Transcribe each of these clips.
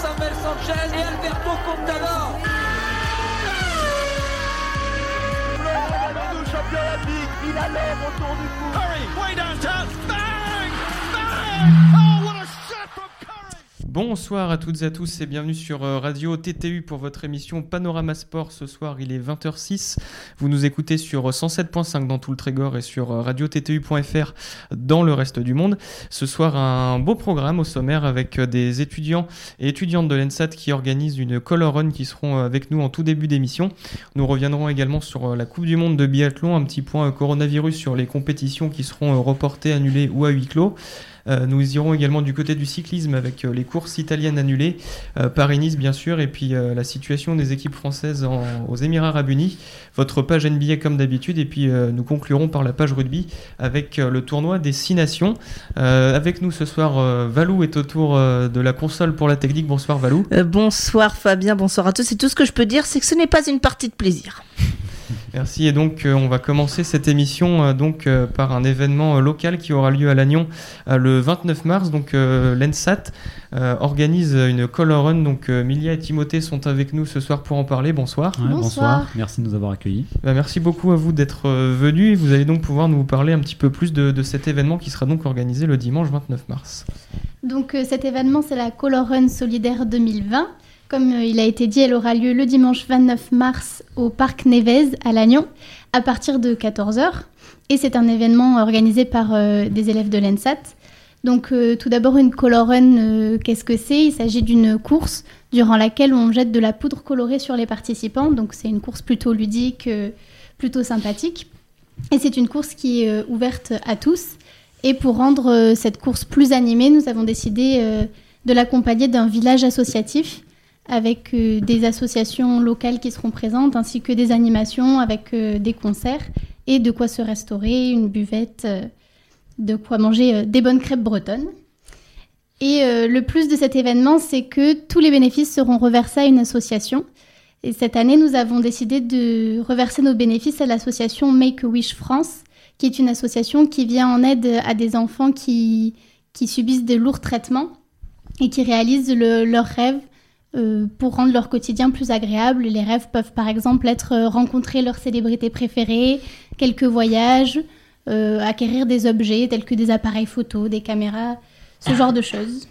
Samuel Sanchez et Alberto Contador. Il a l'air autour du cou. Curry, way downtown. Bonsoir à toutes et à tous et bienvenue sur euh, Radio TTU pour votre émission Panorama Sport. Ce soir, il est 20h06. Vous nous écoutez sur 107.5 dans tout le Trégor et sur euh, radio-ttu.fr dans le reste du monde. Ce soir, un beau programme au sommaire avec euh, des étudiants et étudiantes de l'ENSAT qui organisent une color run qui seront avec nous en tout début d'émission. Nous reviendrons également sur la Coupe du Monde de biathlon, un petit point coronavirus sur les compétitions qui seront reportées, annulées ou à huis clos. Euh, nous irons également du côté du cyclisme avec euh, les courses italiennes annulées, euh, Paris-Nice bien sûr, et puis la situation des équipes françaises aux Émirats Arabes Unis, votre page NBA comme d'habitude, et puis nous conclurons par la page rugby avec le tournoi des Six Nations. avec nous ce soir, Valou est autour de la console pour la technique. Bonsoir Valou. Bonsoir Fabien, bonsoir à tous. Et tout ce que je peux dire, c'est que ce n'est pas une partie de plaisir. Merci et donc euh, on va commencer cette émission euh, donc euh, par un événement euh, local qui aura lieu à Lannion euh, le 29 mars donc euh, l'ENSAT euh, organise une color run donc euh, Milia et Timothée sont avec nous ce soir pour en parler bonsoir Ouais, Bonsoir. bonsoir. merci de nous avoir accueillis. Bah, merci beaucoup à vous d'être euh, venus vous allez donc pouvoir nous parler un petit peu plus de, de cet événement qui sera donc organisé le dimanche 29 mars Donc euh, cet événement, c'est la Color Run Solidaire 2020. Comme euh, il a été dit, elle aura lieu le dimanche 29 mars au Parc Nevez à Lannion à partir de 14h. Et c'est un événement organisé par euh, des élèves de l'ENSAT. Donc euh, tout d'abord une Color qu'est-ce que c'est? Il s'agit d'une course durant laquelle on jette de la poudre colorée sur les participants. Donc c'est une course plutôt ludique, plutôt sympathique. Et c'est une course qui est ouverte à tous. Et pour rendre cette course plus animée, nous avons décidé de l'accompagner d'un village associatif avec euh, des associations locales qui seront présentes, ainsi que des animations avec euh, des concerts et de quoi se restaurer, une buvette, euh, de quoi manger des bonnes crêpes bretonnes. Et le plus de cet événement, c'est que tous les bénéfices seront reversés à une association. Et cette année, nous avons décidé de reverser nos bénéfices à l'association Make-A-Wish France, qui est une association qui vient en aide à des enfants qui, qui subissent de lourds traitements et qui réalisent le- leurs rêves euh, pour rendre leur quotidien plus agréable. Les rêves peuvent par exemple être euh, rencontrer leur célébrité préférée, quelques voyages, euh, acquérir des objets tels que des appareils photo, des caméras, ce genre de choses.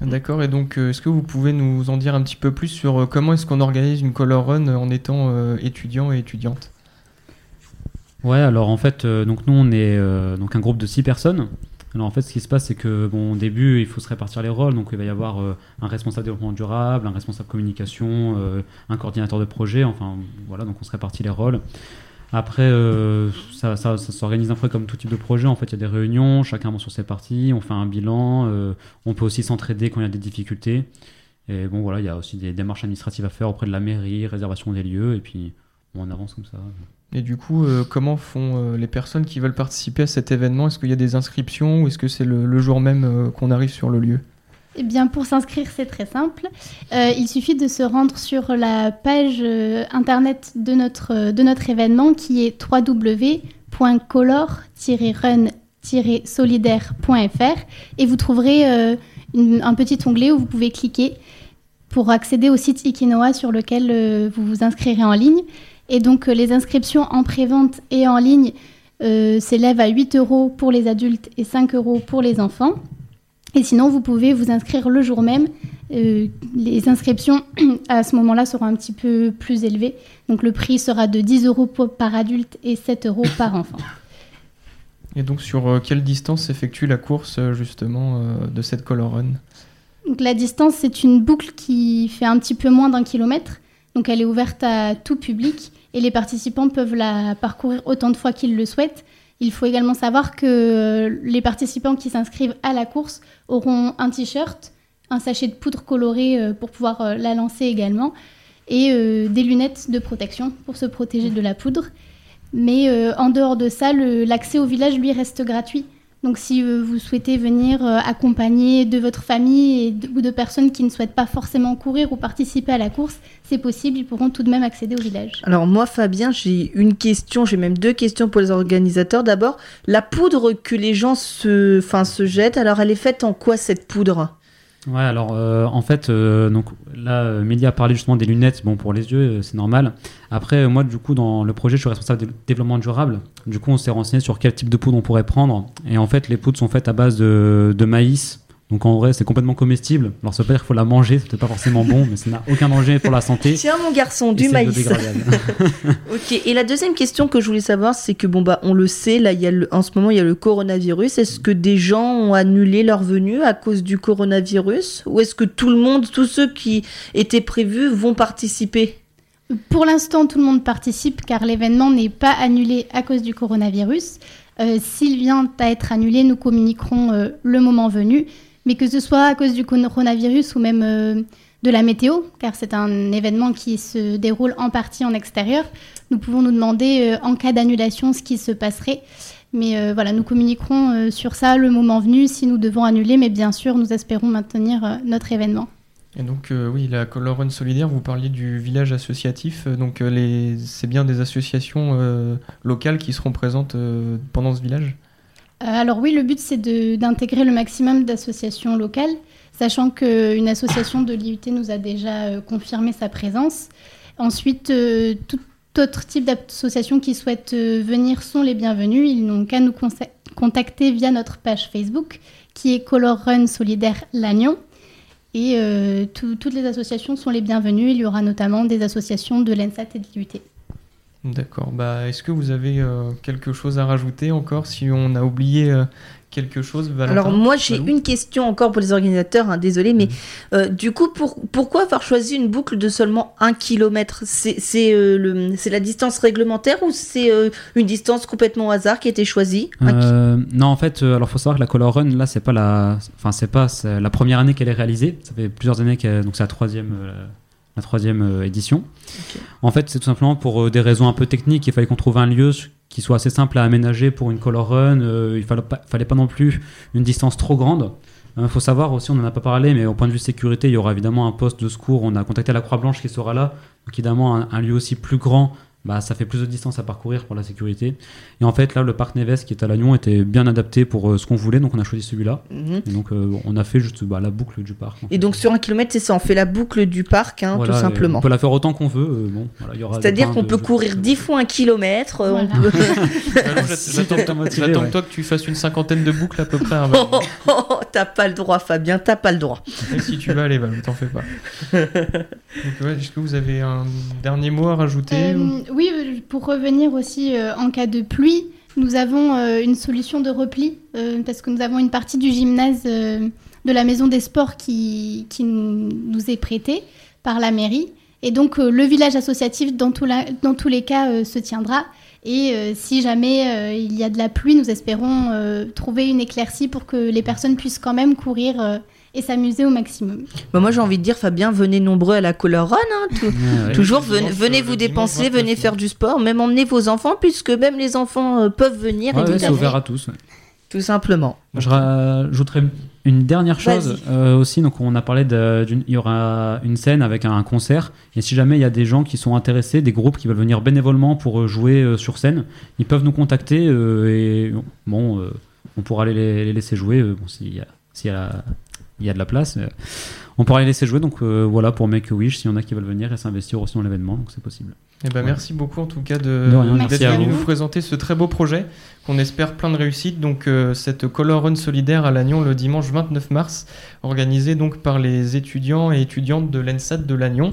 D'accord, et donc est-ce que vous pouvez nous en dire un petit peu plus sur comment est-ce qu'on organise une color run en étant euh, étudiant et étudiante? Ouais, alors en fait, euh, donc nous on est euh, donc un groupe de six personnes. Alors en fait, ce qui se passe, c'est que bon, au début, il faut se répartir les rôles. Donc il va y avoir euh, un responsable développement durable, un responsable communication, euh, un coordinateur de projet. Enfin voilà, donc on se répartit les rôles. Après, euh, ça, s'organise un peu comme tout type de projet. En fait, il y a des réunions, chacun avance sur ses parties, on fait un bilan. on peut aussi s'entraider quand il y a des difficultés. Et bon, voilà, il y a aussi des démarches administratives à faire auprès de la mairie, réservation des lieux, et puis on avance comme ça. Et du coup, euh, comment font euh, les personnes qui veulent participer à cet événement? Est-ce qu'il y a des inscriptions ou est-ce que c'est le, le jour même euh, qu'on arrive sur le lieu? Eh bien, pour s'inscrire, c'est très simple. Euh, il suffit de se rendre sur la page euh, internet de notre, euh, de notre événement qui est www.color-run-solidaire.fr et vous trouverez euh, une- un petit onglet où vous pouvez cliquer pour accéder au site Ikinoa sur lequel euh, vous vous inscrirez en ligne. Et donc, euh, les inscriptions en pré-vente et en ligne euh, s'élèvent à 8 euros pour les adultes et 5 euros pour les enfants. Et sinon, vous pouvez vous inscrire le jour même. Euh, les inscriptions à ce moment-là seront un petit peu plus élevées. Donc le prix sera de 10 euros par adulte et 7 euros par enfant. Et donc sur quelle distance s'effectue la course justement de cette color run? Donc la distance, c'est une boucle qui fait un petit peu moins d'un kilomètre. Donc elle est ouverte à tout public et les participants peuvent la parcourir autant de fois qu'ils le souhaitent. Il faut également savoir que les participants qui s'inscrivent à la course auront un t-shirt, un sachet de poudre colorée euh, pour pouvoir euh, la lancer également et euh, des lunettes de protection pour se protéger de la poudre. Mais en dehors de ça, l'accès au village, lui, reste gratuit. Donc si euh, vous souhaitez venir euh, accompagner de votre famille et de- ou de personnes qui ne souhaitent pas forcément courir ou participer à la course, c'est possible, ils pourront tout de même accéder au village. Alors moi, Fabien, j'ai une question, j'ai même deux questions pour les organisateurs. D'abord, la poudre que les gens se, enfin, se jettent, alors elle est faite en quoi cette poudre? Ouais, alors euh, en fait, euh, donc là, euh, Mélia a parlé justement des lunettes, bon pour les yeux, euh, c'est normal. Après, euh, moi, du coup, dans le projet, je suis responsable de développement durable. Du coup, on s'est renseigné sur quel type de poudre on pourrait prendre. Et en fait, les poudres sont faites à base de maïs. Donc en vrai, c'est complètement comestible. Alors ça veut pas dire qu'il faut la manger, c'est peut-être pas forcément bon, mais ça n'a aucun danger pour la santé. Tiens, mon garçon, du maïs. Ok. Et la deuxième question que je voulais savoir, c'est que bon bah on le sait, là il y a le- en ce moment il y a le coronavirus. Est-ce que des gens ont annulé leur venue à cause du coronavirus, ou est-ce que tout le monde, tous ceux qui étaient prévus, vont participer? Pour l'instant, tout le monde participe car l'événement n'est pas annulé à cause du coronavirus. Euh, S'il vient à être annulé, nous communiquerons euh, le moment venu. Mais que ce soit à cause du coronavirus ou même euh, de la météo, car c'est un événement qui se déroule en partie en extérieur, nous pouvons nous demander euh, en cas d'annulation ce qui se passerait. Mais euh, voilà, nous communiquerons sur ça le moment venu si nous devons annuler. Mais bien sûr, nous espérons maintenir notre événement. Et donc, oui, la Color Run Solidaire, vous parliez du village associatif. donc, c'est bien des associations locales qui seront présentes pendant ce village? Alors oui, le but c'est d'intégrer le maximum d'associations locales, sachant qu'une association de l'IUT nous a déjà euh, confirmé sa présence. Ensuite, euh, tout autre type d'association qui souhaite euh, venir sont les bienvenus. Ils n'ont qu'à nous contacter via notre page Facebook qui est Color Run Solidaire Lannion. Et euh, tout- toutes les associations sont les bienvenues. Il y aura notamment des associations de l'ENSAT et de l'IUT. D'accord. Bah, est-ce que vous avez euh, quelque chose à rajouter encore si on a oublié euh, quelque chose Valentin? Alors moi j'ai une question encore pour les organisateurs, hein, désolé, mais Mhm. euh, du coup pour, pourquoi avoir choisi une boucle de seulement un kilomètre? C'est euh, la distance réglementaire ou c'est euh, une distance complètement au hasard qui a été choisie? Non, en fait, euh, alors faut savoir que la Color Run, là, c'est pas la, enfin, c'est pas la première année qu'elle est réalisée. Ça fait plusieurs années qu'elle, donc c'est la troisième, euh, la troisième euh, édition. En fait, c'est tout simplement pour euh, des raisons un peu techniques. Il fallait qu'on trouve un lieu qui soit assez simple à aménager pour une Color Run. Euh, il fallait pas, fallait pas non plus une distance trop grande. Il faut savoir aussi, on n'en a pas parlé, mais au point de vue sécurité, il y aura évidemment un poste de secours. On a contacté la Croix-Blanche qui sera là. Donc évidemment, un, un lieu aussi plus grand, bah, ça fait plus de distance à parcourir pour la sécurité. Et en fait, là, le parc Neves qui est à Lannion était bien adapté pour euh, ce qu'on voulait, donc on a choisi celui-là. Mhm. Et donc euh, on a fait juste bah, la boucle du parc. Et fait. donc sur un kilomètre, c'est ça, on fait la boucle du parc, hein, Voilà, tout simplement. On peut la faire autant qu'on veut. euh, bon, voilà, C'est-à-dire qu'on de- peut courir 10 fois un kilomètre. euh, on Voilà. peut- J'attends t'es motivé, j'attends ouais. que toi que tu fasses une cinquantaine de boucles à peu près. hein. Oh, oh, oh, t'as pas le droit, Fabien, t'as pas le droit. Et si tu vas aller, Valou, t'en fais pas. Donc, ouais, est-ce que vous avez un dernier mot à rajouter ou- oui, pour revenir aussi euh, en cas de pluie, nous avons euh, une solution de repli euh, parce que nous avons une partie du gymnase de la maison des sports qui, nous est prêtée par la mairie. Et donc le village associatif, dans, tous les cas, se tiendra. Et si jamais il y a de la pluie, nous espérons trouver une éclaircie pour que les personnes puissent quand même courir et s'amuser au maximum. Bah, moi j'ai envie de dire, Fabien, venez nombreux à la Color Run. hein, tout- Ouais, ouais. Toujours, venez, euh, vous dépenser, dimanche venez 29, faire du sport, même emmenez vos enfants, puisque même les enfants euh, peuvent venir, Ouais, ouais, c'est ouvert à tous. ouais. Tout simplement. Je rajouterai une dernière chose euh, aussi. Donc, on a parlé d'une, il y aura une scène avec un, un concert. Et si jamais il y a des gens qui sont intéressés, des groupes qui veulent venir bénévolement pour jouer euh, sur scène, ils peuvent nous contacter euh, et bon, euh, on pourra les, les laisser jouer. euh, bon, s'il y y a, il y a de la place, euh, on pourra les laisser jouer. Donc euh, voilà pour Make a Wish, s'il y en a qui veulent venir et s'investir aussi dans l'événement, donc c'est possible. Eh ben. Merci beaucoup en tout cas de, d'être venu nous présenter ce très beau projet qu'on espère plein de réussite. Donc euh, cette Color Run solidaire à Lannion le dimanche 29 mars, organisée donc par les étudiants et étudiantes de l'ENSAT de Lannion.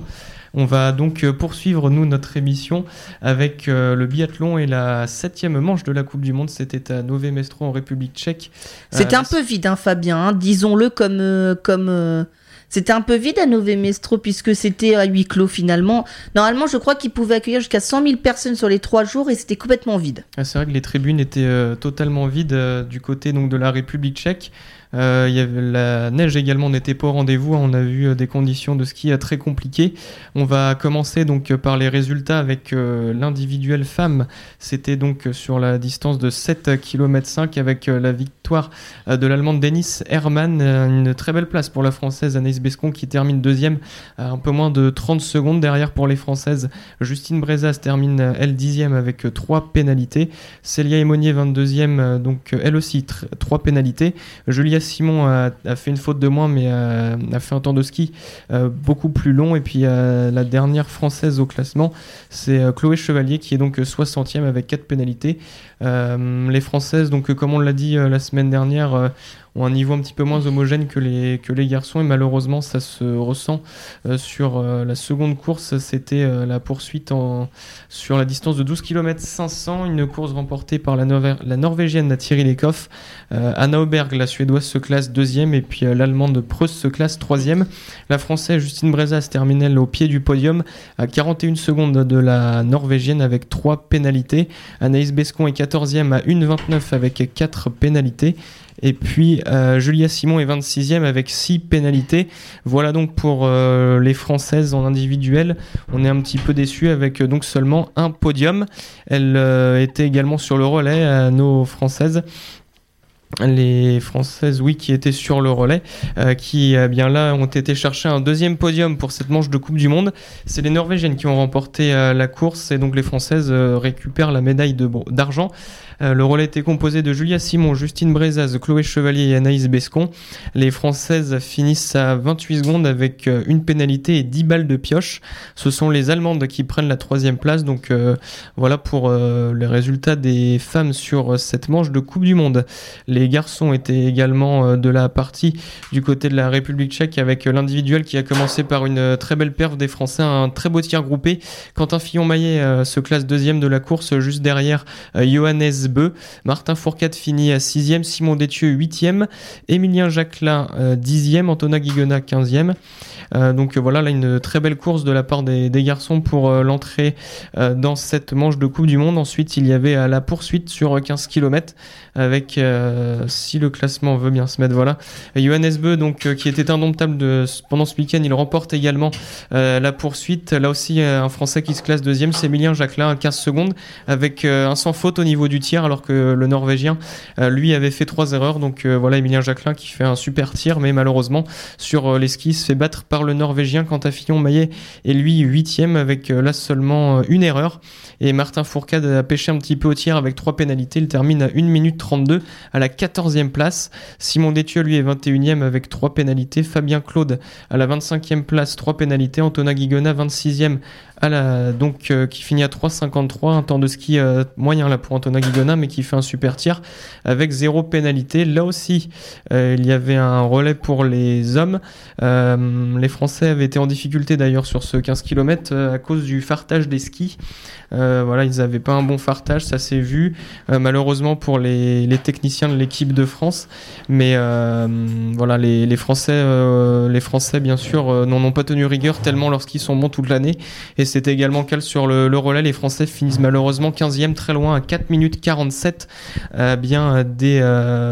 On va donc euh, poursuivre nous notre émission avec euh, le biathlon et la septième manche de la Coupe du Monde. C'était à Nové Mesto en République Tchèque. C'était Euh, un peu vide, hein, Fabien, hein, disons-le comme. euh, comme C'était un peu vide à Nové Mestro puisque c'était à huis clos finalement. Normalement, je crois qu'ils pouvaient accueillir jusqu'à 100 000 personnes sur les trois jours et c'était complètement vide. Ah, C'est vrai que les tribunes étaient euh, totalement vides euh, du côté donc, de la République tchèque. Euh, y la neige également n'était pas au rendez-vous. On a vu euh, des conditions de ski euh, très compliquées. On va commencer donc par les résultats avec euh, l'individuel femme. C'était donc sur la distance de 7 km 5 avec la victoire de l'allemande Denis Hermann. Une très belle place pour la française Anaïs Bescon qui termine deuxième à un peu moins de 30 secondes derrière pour les françaises. Justine Brezas termine elle dixième avec trois pénalités. Célia Emonier 22e, euh, donc elle aussi tr- trois pénalités. Julia Simon a, a fait une faute de moins, mais a, a fait un temps de ski euh, beaucoup plus long. Et puis euh, la dernière française au classement, c'est euh, Chloé Chevalier qui est donc 60e avec 4 pénalités. Euh, les françaises, donc euh, comme on l'a dit euh, la semaine dernière, euh, ont un niveau un petit peu moins homogène que les, garçons et malheureusement ça se ressent euh, sur euh, la seconde course. C'était euh, la poursuite sur la distance de 12 km 500, une course remportée par la, Norvé- la Norvégienne Thierry Lecoff. Euh, Anna Auberg, la Suédoise, se classe deuxième et puis l'Allemande Preus se classe troisième. La Française Justine Brezas termine au pied du podium à 41 secondes de la Norvégienne avec 3 pénalités. Anaïs Bescon est 14e à 1,29 avec 4 pénalités. Et puis euh, Julia Simon est 26e avec 6 pénalités. Voilà donc pour euh, les Françaises en individuel. On est un petit peu déçu avec euh, donc seulement un podium. Elle était également sur le relais à nos Françaises. Les Françaises, oui, qui étaient sur le relais, qui eh bien là ont été chercher un deuxième podium pour cette manche de Coupe du Monde. C'est les Norvégiennes qui ont remporté la course et donc les Françaises récupèrent la médaille d'argent. Euh, le relais était composé de Julia Simon, Justine Brezaz, Chloé Chevalier et Anaïs Bescon. Les Françaises finissent à 28 secondes avec euh, une pénalité et 10 balles de pioche. Ce sont les Allemandes qui prennent la troisième place. Donc euh, voilà pour les résultats des femmes sur cette manche de Coupe du Monde. Les garçons étaient également de la partie du côté de la République tchèque avec l'individuel qui a commencé par une très belle perf des Français, un très beau tir groupé. Quentin Fillon-Maillet se classe deuxième de la course juste derrière Johannes Martin Fourcade finit à 6e, Simon Détieux 8e, Émilien Jacquelin euh, 10e, Antonin Guigona 15e donc euh, voilà, là une très belle course de la part des, garçons pour euh, l'entrée euh, dans cette manche de Coupe du Monde. Ensuite, il y avait euh, la poursuite sur 15 km avec, euh, si le classement veut bien se mettre, voilà, Johannes Beu, donc euh, qui était indomptable pendant ce week-end, il remporte également euh, la poursuite. Là aussi, euh, un Français qui se classe deuxième, c'est Emilien Jacquelin à 15 secondes avec euh, un sans faute au niveau du tir, alors que le Norvégien, euh, lui, avait fait trois erreurs. Donc euh, voilà, Emilien Jacquelin qui fait un super tir, mais malheureusement, sur euh, les skis, se fait battre par le Norvégien quant à Fillon Maillet et lui huitième avec euh, là seulement euh, une erreur. Et Martin Fourcade a pêché un petit peu au tir avec trois pénalités. Il termine à 1 minute 32 à la 14e place. Simon Détieux, lui, est 21e avec trois pénalités. Fabien Claude à la 25e place, trois pénalités. Antonin Guigona, 26e donc, euh, qui finit à 3,53. Un temps de ski euh, moyen là pour Antonin Guigona, mais qui fait un super tir avec zéro pénalité. Là aussi, euh, il y avait un relais pour les hommes. Les Français avaient été en difficulté d'ailleurs sur ce 15 km à cause du fartage des skis. Euh, voilà, ils n'avaient pas un bon fartage, ça s'est vu. Euh, malheureusement pour les, les techniciens de l'équipe de France, mais euh, voilà, les, les Français, les Français bien sûr n'en ont pas tenu rigueur tellement lorsqu'ils sont bons toute l'année. Et c'était également le cas sur le, le relais. Les Français finissent malheureusement 15e, très loin à 4 minutes 47, euh, bien des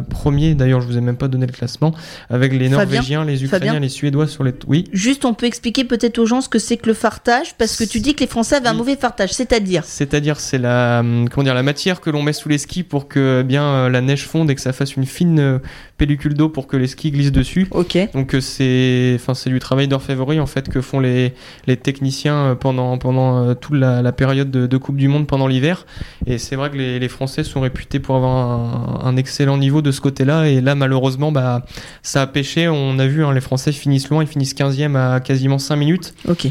premiers. D'ailleurs, je vous ai même pas donné le classement avec les Fabien Norvégiens, les Ukrainiens, Fabien les Suédois sur les. Oui. Juste, on peut expliquer peut-être aux gens ce que c'est que le fartage, parce que tu dis que les Français avaient un mauvais fartage, c'est-à-dire C'est-à-dire, c'est la, hum, comment dire, la matière que l'on met sous les skis pour que eh bien euh, la neige fonde et que ça fasse une fine euh, pellicule d'eau pour que les skis glissent dessus. Ok. Donc euh, c'est, enfin c'est du travail d'orfèvrerie en fait que font les, les techniciens pendant pendant toute la, la période de, de Coupe du Monde pendant l'hiver. Et c'est vrai que les, les Français sont réputés pour avoir un, un excellent niveau de ce côté-là. Et là malheureusement bah ça a pêché. On a vu hein, les Français finissent loin, ils finissent 15e à quasiment 5 minutes. Ok.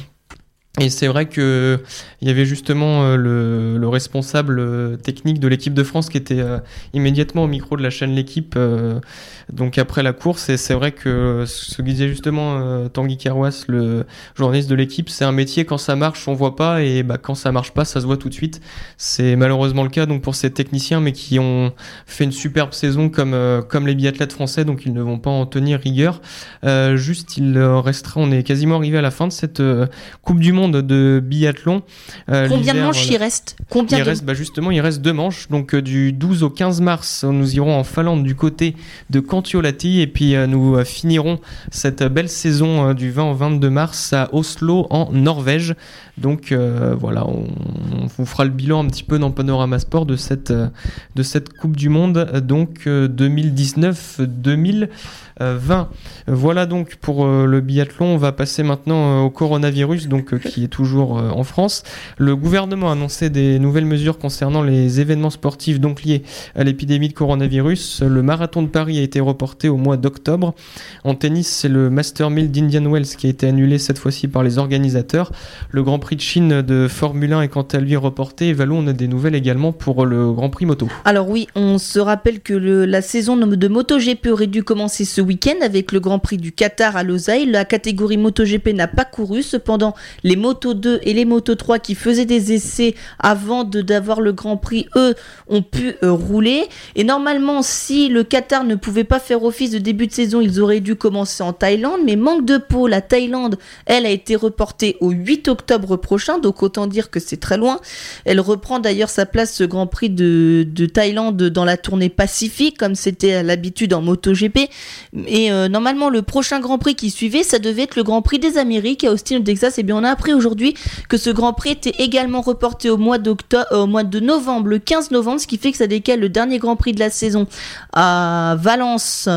Et c'est vrai que il y avait justement euh, le, le responsable euh, technique de l'équipe de France qui était euh, immédiatement au micro de la chaîne L'équipe, donc après la course. Et c'est vrai que ce que disait justement Tanguy Carwas, le journaliste de l'équipe, c'est un métier quand ça marche, on voit pas, et bah, quand ça marche pas, ça se voit tout de suite. C'est malheureusement le cas donc pour ces techniciens, mais qui ont fait une superbe saison comme comme les biathlètes français, donc ils ne vont pas en tenir rigueur. Euh, juste, il restera, on est quasiment arrivé à la fin de cette Coupe du Monde de biathlon. Euh, Combien de manches il reste Combien Il de... reste, bah justement, il reste deux manches. Donc euh, du 12 au 15 mars, nous irons en Finlande du côté de Kontiolahti et puis euh, nous finirons cette belle saison du 20 au 22 mars à Oslo en Norvège. Donc euh, voilà, on, vous fera le bilan un petit peu dans Panorama Sport de cette euh, de cette Coupe du Monde euh, donc 2019-2020. 20. Voilà donc pour le biathlon. On va passer maintenant au coronavirus, donc qui est toujours en France. Le gouvernement a annoncé des nouvelles mesures concernant les événements sportifs donc liés à l'épidémie de coronavirus. Le marathon de Paris a été reporté au mois d'octobre. En tennis, c'est le Master 1000 d'Indian Wells qui a été annulé cette fois-ci par les organisateurs. Le Grand Prix de Chine de Formule 1 est quant à lui reporté. Valou, on a des nouvelles également pour le Grand Prix moto. Alors oui, on se rappelle que la saison de MotoGP aurait dû commencer ce week-end avec le Grand Prix du Qatar à Losail. La catégorie MotoGP n'a pas couru. Cependant, les Moto 2 et les Moto 3 qui faisaient des essais avant d'avoir le Grand Prix, eux, ont pu euh, rouler. Et normalement, si le Qatar ne pouvait pas faire office de début de saison, ils auraient dû commencer en Thaïlande. Mais manque de peau, la Thaïlande, elle, a été reportée au 8 octobre prochain. Donc autant dire que c'est très loin. Elle reprend d'ailleurs sa place, ce Grand Prix de, de Thaïlande, dans la tournée Pacifique, comme c'était à l'habitude en MotoGP. Et euh, normalement, le prochain Grand Prix qui suivait, ça devait être le Grand Prix des Amériques à Austin, Texas. Et bien, on a appris aujourd'hui que ce Grand Prix était également reporté au mois d'octobre, au mois de novembre, le 15 novembre, ce qui fait que ça décale le dernier Grand Prix de la saison à Valence,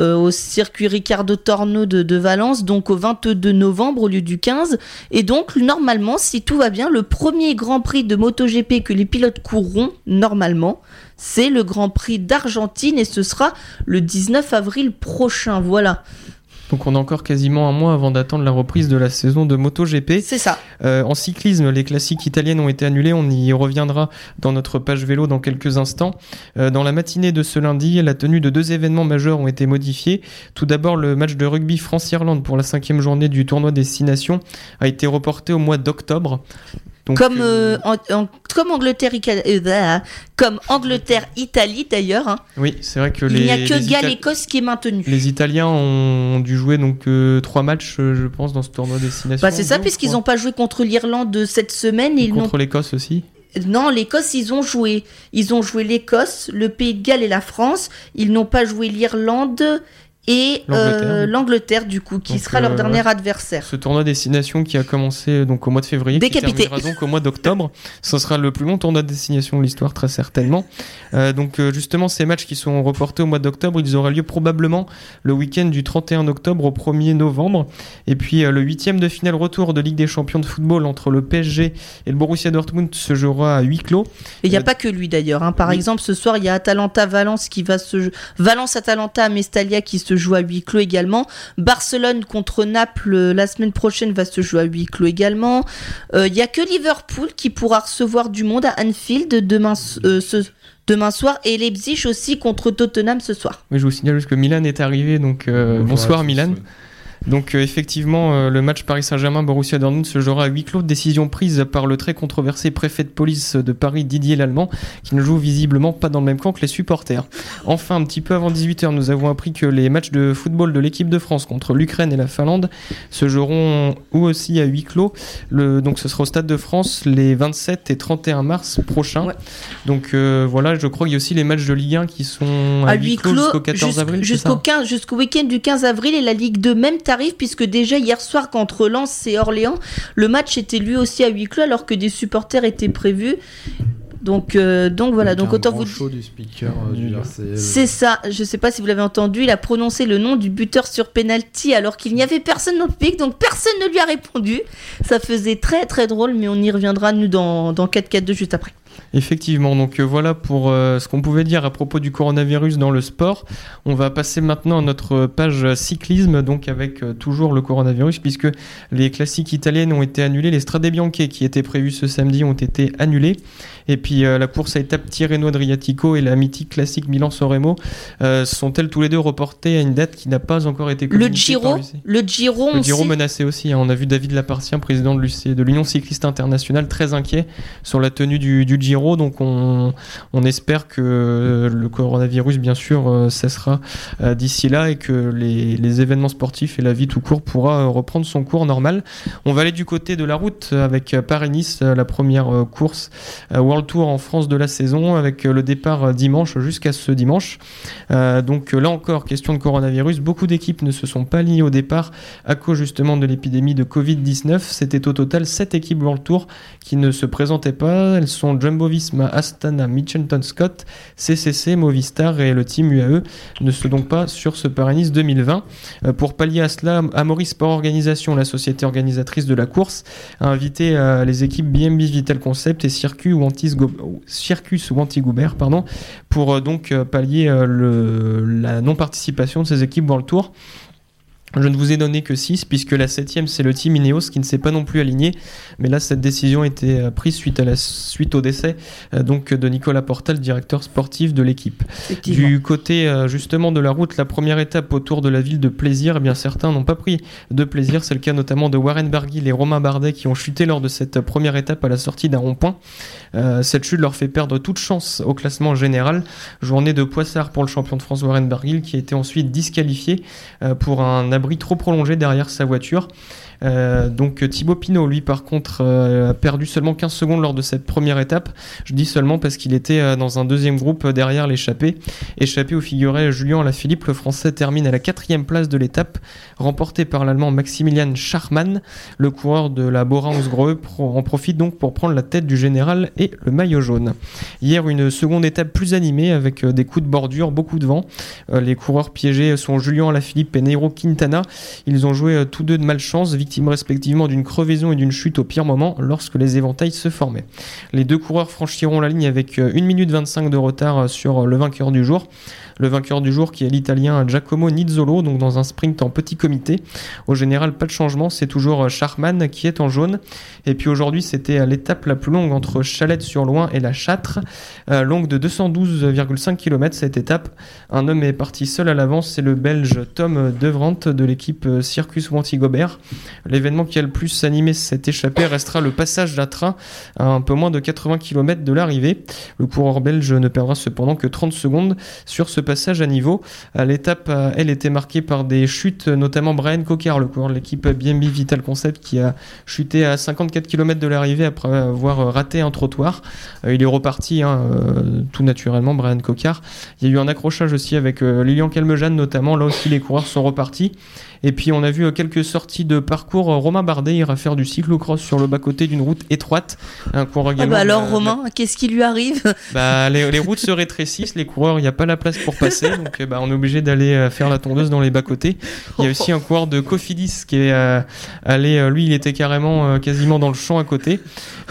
euh, au circuit Ricardo Torno de, de Valence, donc au 22 novembre au lieu du 15. Et donc, normalement, si tout va bien, le premier Grand Prix de MotoGP que les pilotes courront, normalement, c'est le Grand Prix d'Argentine et ce sera le 19 avril prochain. Voilà. Donc on a encore quasiment un mois avant d'attendre la reprise de la saison de MotoGP. C'est ça. Euh, en cyclisme, les classiques italiennes ont été annulées. On y reviendra dans notre page vélo dans quelques instants. Euh, dans la matinée de ce lundi, la tenue de deux événements majeurs ont été modifiées. Tout d'abord, le match de rugby France-Irlande pour la cinquième journée du tournoi Destination a été reporté au mois d'octobre. Donc, comme, euh, euh, en- en- comme Angleterre, Ica- euh, bah, comme Angleterre, Italie d'ailleurs. hein. Oui, c'est vrai que Il les, n'y a que Ita- Galles-Écosse qui est maintenu. les Italiens ont dû jouer donc euh, trois matchs, je pense, dans ce tournoi Destination. Bah, c'est ça, puisqu'ils n'ont pas joué contre l'Irlande cette semaine. Ils n'ont contre l'Écosse aussi. Non, l'Écosse, ils ont joué. Ils ont joué l'Écosse, le Pays de Galles et la France. Ils n'ont pas joué l'Irlande et L'Angleterre. euh, l'Angleterre, du coup, qui Donc, sera leur euh, dernier adversaire. Ce tournoi destination qui a commencé euh, donc au mois de février, Décapité. qui terminera donc au mois d'octobre. Ce sera le plus long tournoi de destination de l'histoire, très certainement. Euh, donc justement, ces matchs qui sont reportés au mois d'octobre, ils auront lieu probablement le week-end du 31 octobre au 1er novembre. Et puis le huitième de finale retour de Ligue des Champions de football entre le PSG et le Borussia Dortmund se jouera à huis clos. Et il n'y a pas que lui d'ailleurs. hein. Par oui. exemple, ce soir, il y a Atalanta-Valence qui va se Valence-Atalanta à Mestalia qui se joue à huis clos également. Barcelone contre Naples euh, la semaine prochaine va se jouer à huis clos également. Euh, Il y a que Liverpool qui pourra recevoir du monde à Anfield demain, euh, ce- demain soir et Leipzig aussi contre Tottenham ce soir. Oui, je vous signale juste que Milan est arrivé, donc euh, bonsoir Milan. Donc euh, effectivement, euh, le match Paris Saint-Germain-Borussia Dortmund se jouera à huis clos. Décision prise par le très controversé préfet de police de Paris, Didier Lallemand, qui ne joue visiblement pas dans le même camp que les supporters. Enfin, un petit peu avant 18h, nous avons appris que les matchs de football de l'équipe de France contre l'Ukraine et la Finlande se joueront eux aussi à huis clos. Le, donc ce sera au Stade de France les 27 et 31 mars prochains. Ouais. Donc euh, voilà, je crois qu'il y a aussi les matchs de Ligue 1 qui sont à, à huis clos, jusqu'au 14 jusqu'- avril. c'est jusqu'au ça? 15 jusqu'au week-end du 15 avril et la Ligue 2 même tarif puisque déjà hier soir contre Lens et Orléans le match était lui aussi à huis clos alors que des supporters étaient prévus. Donc euh, donc voilà. Donc autant vous du speaker euh, c'est ça, je sais pas si vous l'avez entendu, il a prononcé le nom du buteur sur penalty alors qu'il n'y avait personne dans le public, donc personne ne lui a répondu. Ça faisait très très drôle, mais on y reviendra nous dans, dans 4-4-2 juste après. Effectivement, donc euh, voilà pour euh, ce qu'on pouvait dire à propos du coronavirus dans le sport. On va passer maintenant à notre page cyclisme, donc avec euh, toujours le coronavirus, puisque les classiques italiennes ont été annulées, les Strade Bianche qui étaient prévus ce samedi ont été annulés, et puis la course à étape Tirreno Adriatico et la mythique classique Milan-San Remo euh, sont-elles tous les deux reportées à une date qui n'a pas encore été Le communiquée par Giro, le Giro, Le Giro menacé aussi. hein. On a vu David Lapartien, président de l'Union cycliste internationale, très inquiet sur la tenue du, du Giro. Donc on, espère que le coronavirus, bien sûr, euh, cessera euh, d'ici là et que les, événements sportifs et la vie tout court pourra euh, reprendre son cours normal. On va aller du côté de la route avec Paris-Nice, la première course World Tour en France de la saison, avec le départ dimanche jusqu'à ce dimanche. Donc là encore, question de coronavirus. Beaucoup d'équipes ne se sont pas liées au départ à cause justement de l'épidémie de Covid-19. C'était au total 7 équipes World Tour qui ne se présentaient pas. Elles sont Jumbo-Visma, Astana, Mitchelton Scott, CCC, Movistar et le team UAE ne sont donc pas sur ce Paris-Nice 2020. Euh, pour pallier à cela, Amaury Sport Organisation, la société organisatrice de la course, a invité euh, les équipes BMB Vital Concept et Circus ou Circus ou Antigoubert pardon, pour euh, donc pallier la non-participation de ces équipes dans le tour. Je ne vous ai donné que 6 puisque la 7 c'est le team Ineos qui ne s'est pas non plus aligné. Mais là, cette décision a été euh, prise suite, à la, suite au décès euh, donc, de Nicolas Portal, directeur sportif de l'équipe. Du côté euh, justement de la route, la première étape autour de la ville de Plaisir, eh bien certains n'ont pas pris de plaisir. C'est le cas notamment de Warren Barguil et Romain Bardet qui ont chuté lors de cette première étape à la sortie d'un rond-point. Euh, cette chute leur fait perdre toute chance au classement général. Journée de poissard pour le champion de France Warren Barguil qui a été ensuite disqualifié pour un abri trop prolongé derrière sa voiture. Euh, donc Thibaut Pinot, lui, par contre, euh, a perdu seulement 15 secondes lors de cette première étape. Je dis seulement parce qu'il était euh, dans un deuxième groupe euh, derrière l'échappée. Échappé où figurait Julien Alaphilippe, le Français termine à la quatrième place de l'étape, remporté par l'Allemand Maximilian Scharmann. Le coureur de la Bora Hansgrohe en profite donc pour prendre la tête du général et le maillot jaune. Hier, une seconde étape plus animée avec euh, des coups de bordure, beaucoup de vent. Euh, les coureurs piégés sont Julien Alaphilippe et Neiro Quintana. Ils ont joué euh, tous deux de malchance, victimes respectivement d'une crevaison et d'une chute au pire moment lorsque les éventails se formaient. Les deux coureurs franchiront la ligne avec euh, 1 minute 25 de retard euh, sur euh, le vainqueur du jour. Le vainqueur du jour qui est l'italien Giacomo Nizzolo, donc dans un sprint en petit comité. Au général, pas de changement, c'est toujours euh, Charman qui est en jaune. Et puis aujourd'hui, c'était euh, l'étape la plus longue entre Chalette-sur-Loing et la Châtre, euh, longue de 212,5 km cette étape. Un homme est parti seul à l'avance, c'est le Belge Tom Devrant de l'équipe euh, Circus Wanty-Gobert. L'événement qui a le plus animé cette échappée restera le passage d'un train à un peu moins de 80 km de l'arrivée. Le coureur belge ne perdra cependant que 30 secondes sur ce passage à niveau. Euh, L'étape, euh, elle, était marquée par des chutes, notamment Brian Coquard, le coureur de l'équipe BMB Vital Concept, qui a chuté à 54 km de l'arrivée après avoir euh, raté un trottoir. Euh, il est reparti hein, euh, tout naturellement, Brian Coquard. Il y a eu un accrochage aussi avec euh, Lilian Calmejane notamment. Là aussi, les coureurs sont repartis. Et puis on a vu euh, quelques sorties de parcours. Euh, Romain Bardet ira faire du cyclocross sur le bas-côté d'une route étroite. Un coureur Ah bah alors Romain, qu'est-ce qui lui arrive? Bah, les, les routes se rétrécissent, les coureurs, il n'y a pas la place pour passer, donc euh, bah, on est obligé d'aller euh, faire la tondeuse dans les bas-côtés. Il y a aussi un coureur de Cofidis qui est euh, allé, lui, il était carrément euh, quasiment dans le champ à côté.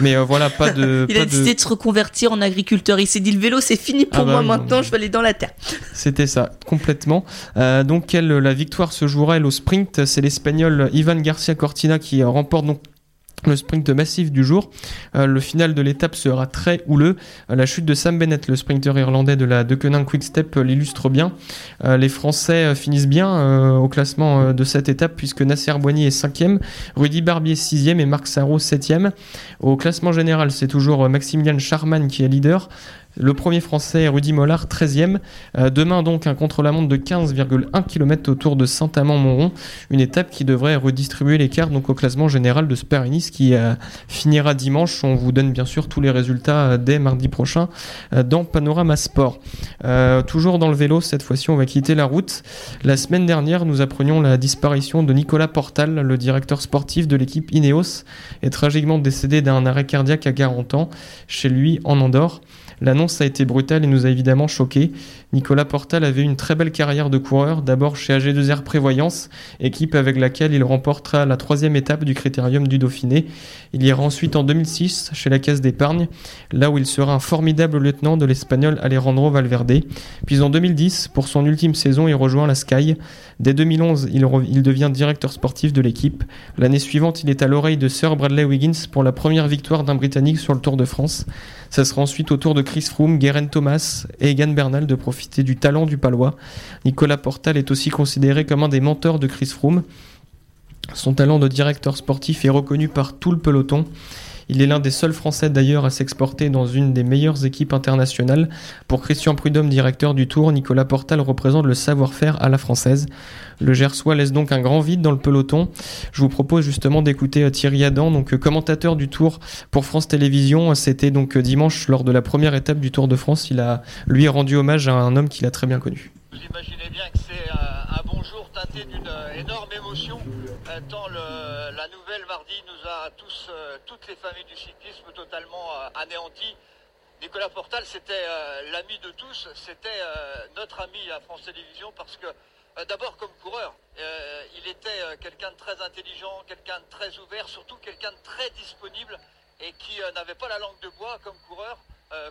Mais euh, voilà, pas de. Il pas a décidé de se reconvertir en agriculteur. Il s'est dit le vélo c'est fini pour Ah bah, moi oui, maintenant, je vais aller dans la terre. C'était ça, complètement. Donc, elle, la victoire se jouera, elle, au sprint. C'est l'Espagnol Ivan Garcia Cortina qui remporte donc le sprint massif du jour. Euh, le final de l'étape sera très houleux. Euh, la chute de Sam Bennett, le sprinter irlandais de la Deceuninck Quick Step, euh, l'illustre bien. Les Français finissent bien au classement de cette étape puisque Nasser Boigny est 5e, Rudy Barbier 6e et Marc Sarro 7e. Au classement général, c'est toujours Maximilian Charman qui est leader. Le premier français Rudy Mollard, 13e. Euh, demain, donc, un contre-la-montre de 15,1 km autour de Saint-Amand-Montrond. Une étape qui devrait redistribuer les cartes donc, au classement général de Paris-Nice qui euh, finira dimanche. On vous donne bien sûr tous les résultats euh, dès mardi prochain dans Panorama Sport. Toujours dans le vélo, cette fois-ci, on va quitter la route. La semaine dernière, nous apprenions la disparition de Nicolas Portal, le directeur sportif de l'équipe Ineos, est tragiquement décédé d'un arrêt cardiaque à 40 ans chez lui en Andorre. L'annonce a été brutale et nous a évidemment choqués. Nicolas Portal avait une très belle carrière de coureur, d'abord chez AG2R Prévoyance, équipe avec laquelle il remportera la troisième étape du Critérium du Dauphiné. Il ira ensuite en 2006 chez la Caisse d'épargne, là où il sera un formidable lieutenant de l'Espagnol Alejandro Valverde. Puis en 2010, pour son ultime saison, il rejoint la Sky. Dès 2011, il, devient directeur sportif de l'équipe. L'année suivante, il est à l'oreille de Sir Bradley Wiggins pour la première victoire d'un Britannique sur le Tour de France. Ça sera ensuite au tour de Chris Froome, Guerin Thomas et Egan Bernal de profiter du talent du Palois. Nicolas Portal est aussi considéré comme un des mentors de Chris Froome. Son talent de directeur sportif est reconnu par tout le peloton. Il est l'un des seuls Français d'ailleurs à s'exporter dans une des meilleures équipes internationales. Pour Christian Prudhomme, directeur du Tour, Nicolas Portal représente le savoir-faire à la française. Le Gersois laisse donc un grand vide dans le peloton. Je vous propose justement d'écouter euh, Thierry Adam, donc euh, commentateur du Tour pour France Télévisions. C'était donc euh, dimanche lors de la première étape du Tour de France. Il a lui rendu hommage à un homme qu'il a très bien connu. Imaginez bien que c'est un bonjour teinté d'une énorme émotion, euh, la nouvelle mardi nous a tous, euh, toutes les familles du cyclisme totalement euh, anéanties. Nicolas Portal, c'était l'ami de tous, c'était notre ami à France Télévisions parce que d'abord comme coureur, il était quelqu'un de très intelligent, quelqu'un de très ouvert, surtout quelqu'un de très disponible et qui n'avait pas la langue de bois comme coureur,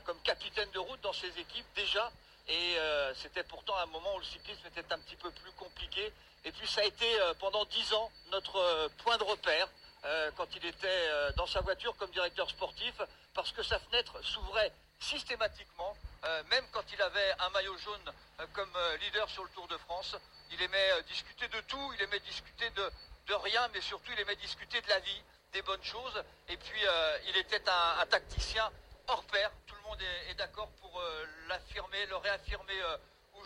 comme capitaine de route dans ses équipes déjà. Et c'était pourtant un moment où le cyclisme était un petit peu plus compliqué. Et puis ça a été pendant dix ans notre point de repère. Euh, quand il était euh, dans sa voiture comme directeur sportif, parce que sa fenêtre s'ouvrait systématiquement, euh, même quand il avait un maillot jaune comme leader sur le Tour de France. Il aimait discuter de tout, il aimait discuter de, de, rien, mais surtout il aimait discuter de la vie, des bonnes choses. Et puis il était un, tacticien hors pair, tout le monde est d'accord pour l'affirmer, le réaffirmer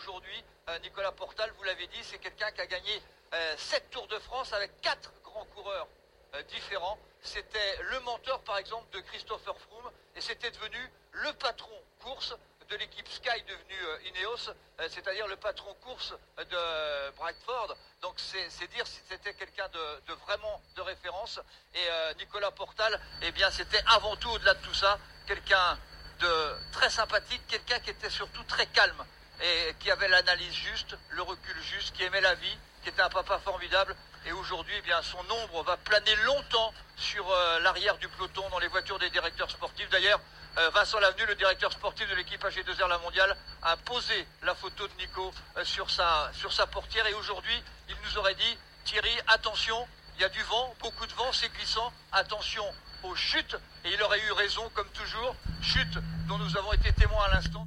aujourd'hui. Nicolas Portal, vous l'avez dit, c'est quelqu'un qui a gagné 7 Tours de France avec 4 grands coureurs euh, différent. C'était le mentor, par exemple, de Christopher Froome, et c'était devenu le patron course de l'équipe Sky devenue euh, Ineos, euh, c'est-à-dire le patron course de Brightford. Donc c'est dire si c'était quelqu'un de, vraiment de référence. Et Nicolas Portal, eh bien c'était avant tout au-delà de tout ça, quelqu'un de très sympathique, quelqu'un qui était surtout très calme et qui avait l'analyse juste, le recul juste, qui aimait la vie, qui était un papa formidable et aujourd'hui, eh bien, son ombre va planer longtemps sur euh, l'arrière du peloton dans les voitures des directeurs sportifs. D'ailleurs, euh, Vincent Lavenu, le directeur sportif de l'équipe AG2R La Mondiale, a posé la photo de Nico euh, sur, sa, sur sa portière. Et aujourd'hui, il nous aurait dit, Thierry, attention, il y a du vent, beaucoup de vent, c'est glissant, attention aux chutes. Et il aurait eu raison, comme toujours, chutes dont nous avons été témoins à l'instant.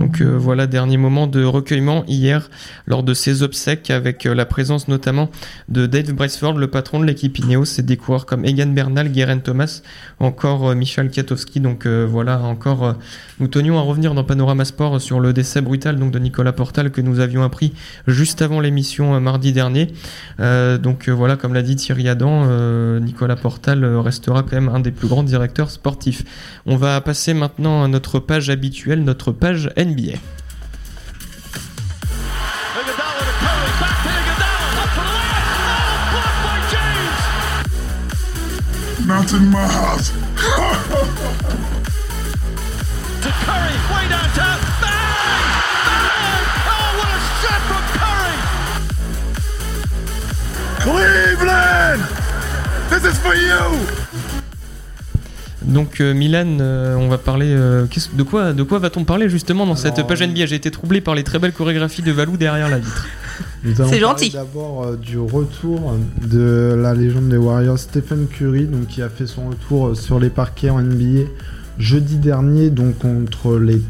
Donc euh, voilà, dernier moment de recueillement hier lors de ces obsèques avec euh, la présence notamment de Dave Braceford, le patron de l'équipe Ineos, et des coureurs comme Egan Bernal, Guerin Thomas, encore euh, Michel Kiatowski. Donc voilà, encore nous tenions à revenir dans Panorama Sport sur le décès brutal de Nicolas Portal que nous avions appris juste avant l'émission mardi dernier. donc voilà, comme l'a dit Thierry Adam, Nicolas Portal restera quand même un des plus grands directeurs sportifs. On va passer maintenant à notre page habituelle, notre page NBA. Oh, Not in my house. to Curry, way downtown. Bang! Bang! Oh, what a shot from Curry! Cleveland! This is for you! Donc euh, Milan, euh, on va parler euh, de quoi de quoi va-t-on parler justement dans cette page NBA J'ai été troublé par les très belles chorégraphies de Valou derrière la vitre. C'est gentil. D'abord du retour de la légende des Warriors Stephen Curry, donc qui a fait son retour sur les parquets en NBA jeudi dernier, donc contre les,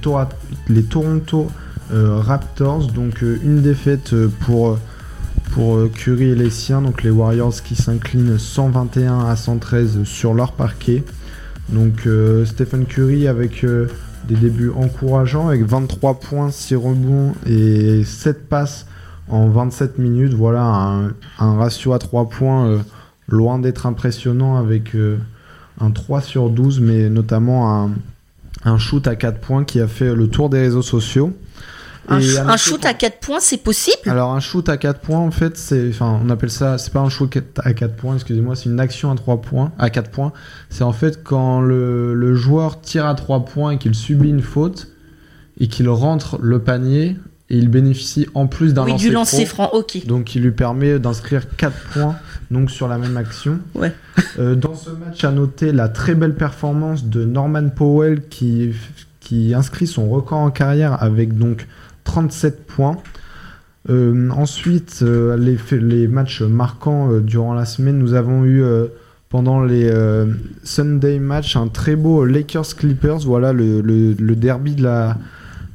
les Toronto Raptors, donc une défaite pour pour Curry et les siens, donc les Warriors qui s'inclinent 121 à 113 sur leur parquet. Donc euh, Stephen Curry avec euh, des débuts encourageants, avec 23 points, 6 rebonds et 7 passes en 27 minutes. Voilà un, ratio à 3 points euh, loin d'être impressionnant avec un 3 sur 12, mais notamment un, un shoot à 4 points qui a fait le tour des réseaux sociaux. Un, shoot à 4 points, c'est possible? Alors un shoot à 4 points, en fait, c'est, enfin, on appelle ça, c'est pas un shoot à 4 points, excusez-moi, c'est une action à 3 points, à 4 points. C'est en fait quand le, le joueur tire à 3 points et qu'il subit une faute et qu'il rentre le panier et il bénéficie en plus d'un oui, lancer, du lancer franc, ok. Donc il lui permet d'inscrire 4 points donc sur la même action. Ouais. Euh, dans ce match, à noter la très belle performance de Norman Powell qui, qui inscrit son record en carrière avec donc 37 points. Euh, ensuite, euh, les, matchs marquants euh, durant la semaine, nous avons eu pendant les Sunday matchs un très beau Lakers Clippers. Voilà le, derby de la,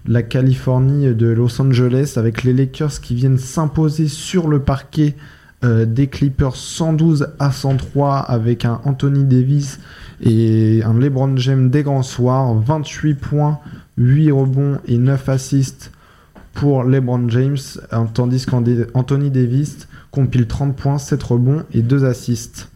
la, Californie de Los Angeles avec les Lakers qui viennent s'imposer sur le parquet des Clippers 112 à 103 avec un Anthony Davis et un LeBron James des grands soirs. 28 points, 8 rebonds et 9 assists pour LeBron James, tandis qu'Anthony Davis compile 30 points, 7 rebonds et 2 assists.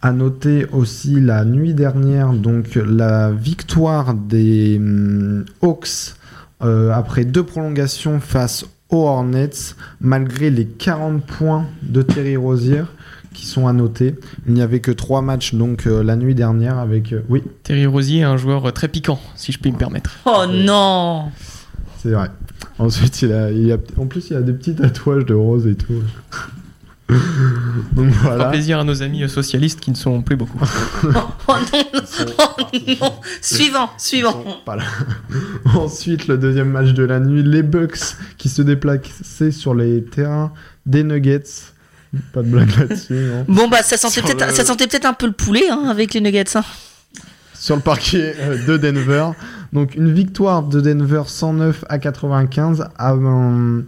À noter aussi la nuit dernière, donc la victoire des hum, Hawks euh, après deux prolongations face aux Hornets, malgré les 40 points de Terry Rozier qui sont à noter. Il n'y avait que trois matchs donc euh, la nuit dernière avec... euh, oui, Terry Rosier est un joueur très piquant, si je puis me permettre. Oh non c'est vrai. Ensuite, il a, il a- en plus, il a des petits tatouages de rose et tout. donc Ça fera voilà. plaisir à nos amis socialistes qui ne sont plus beaucoup. Oh non Oh non Suivant, suivant sont pas là. Ensuite, le deuxième match de la nuit, les Bucks qui se déplaçaient sur les terrains des Nuggets. Pas de blague là-dessus, non Bon bah ça sentait Sur peut-être le- ça sentait peut-être un peu le poulet hein, avec les nuggets. hein. Sur le parquet euh, de Denver. Donc une victoire de Denver 109 à 95 avant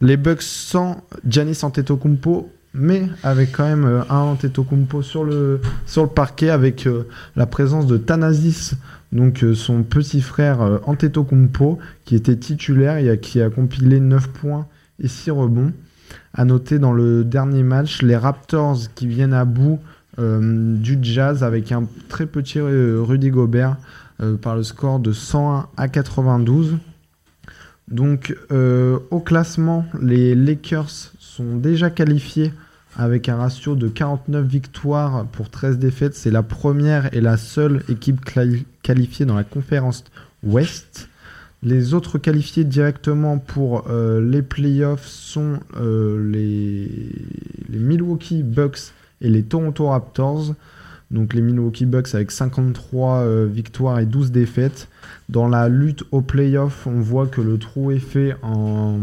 les Bucks sans Giannis Antetokounmpo mais avec quand même euh, un Antetokounmpo sur le sur le parquet avec euh, la présence de Thanasis donc son petit frère Antetokounmpo qui était titulaire et qui a compilé 9 points et 6 rebonds. À noter dans le dernier match les Raptors qui viennent à bout du Jazz avec un très petit euh, Rudy Gobert euh, par le score de 101 à 92. Donc euh, au classement, les Lakers sont déjà qualifiés avec un ratio de 49 victoires pour 13 défaites. C'est la première et la seule équipe quali- qualifiée dans la conférence Ouest. Les autres qualifiés directement pour euh, les playoffs sont euh, les Milwaukee Bucks et les Toronto Raptors. Donc les Milwaukee Bucks avec 53 euh, victoires et 12 défaites. Dans la lutte aux playoffs, on voit que le trou est fait en,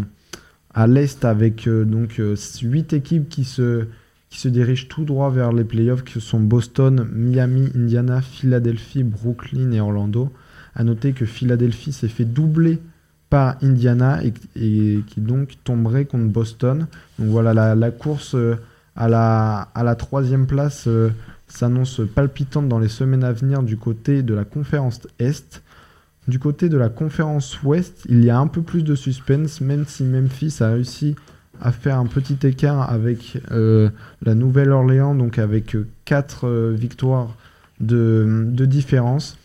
à l'est avec euh, donc 8 équipes qui se, qui se dirigent tout droit vers les playoffs, que sont Boston, Miami, Indiana, Philadelphie, Brooklyn et Orlando. À noter que Philadelphie s'est fait doubler par Indiana et, qui donc tomberait contre Boston. Donc voilà, la, la course euh, à la, à la troisième place euh, s'annonce palpitante dans les semaines à venir du côté de la conférence Est. Du côté de la conférence Ouest, il y a un peu plus de suspense, même si Memphis a réussi à faire un petit écart avec euh, la Nouvelle-Orléans, donc avec 4 victoires de, de différence.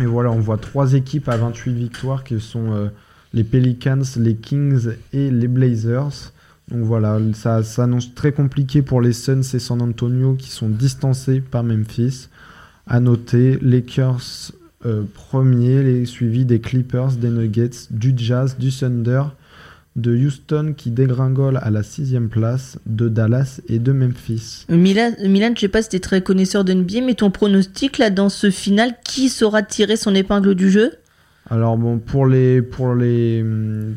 Et voilà, on voit trois équipes à 28 victoires qui sont euh, les Pelicans, les Kings et les Blazers. Donc voilà, ça s'annonce très compliqué pour les Suns et San Antonio qui sont distancés par Memphis. À noter, Lakers euh, premier, les suivis des Clippers, des Nuggets, du Jazz, du Thunder, de Houston qui dégringole à la sixième place, de Dallas et de Memphis. Milan, Milan, je sais pas si t'es très connaisseur de NBA, mais ton pronostic là dans ce final, qui saura tirer son épingle du jeu? Alors bon, pour les pour les hum,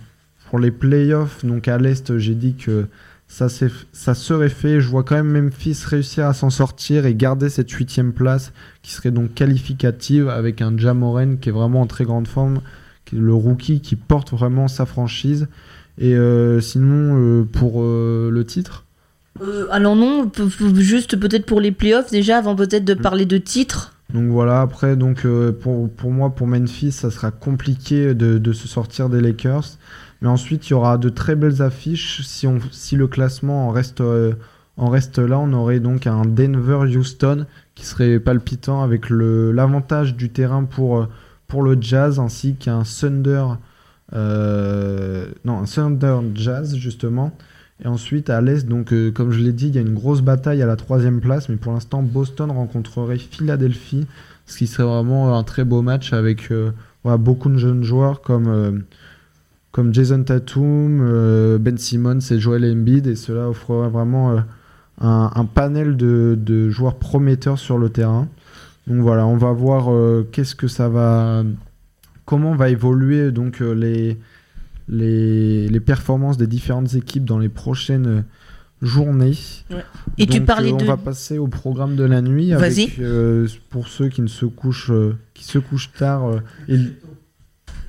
pour les playoffs, donc à l'est, j'ai dit que ça, serait fait. Je vois quand même Memphis réussir à s'en sortir et garder cette huitième place qui serait donc qualificative avec un Jamoren qui est vraiment en très grande forme, qui est le rookie qui porte vraiment sa franchise. Et euh, sinon, euh, pour euh, le titre, Alors non, juste peut-être pour les playoffs déjà, avant peut-être de parler de titre. Donc voilà, après, donc, pour, pour moi, pour Memphis, ça sera compliqué de, de se sortir des Lakers. Mais ensuite, il y aura de très belles affiches. Si, on, si le classement en reste, euh, en reste là, on aurait donc un Denver-Houston qui serait palpitant avec l'avantage du terrain pour, euh, pour le Jazz ainsi qu'un Thunder. euh, non, un Thunder Jazz justement. Et ensuite, à l'Est, donc comme je l'ai dit, il y a une grosse bataille à la troisième place, mais pour l'instant, Boston rencontrerait Philadelphie, ce qui serait vraiment un très beau match avec beaucoup de jeunes joueurs comme, comme Jason Tatum, euh, Ben Simmons et Joel Embiid, et cela offrerait vraiment euh, un, un panel de, de joueurs prometteurs sur le terrain. Donc voilà, on va voir euh, qu'est-ce que ça va, comment va évoluer donc les les, les performances des différentes équipes dans les prochaines journées. Et tu parlais euh, de- On va passer au programme de la nuit. Vas-y. Avec, euh, pour ceux qui ne se couchent, euh, qui se couchent tard.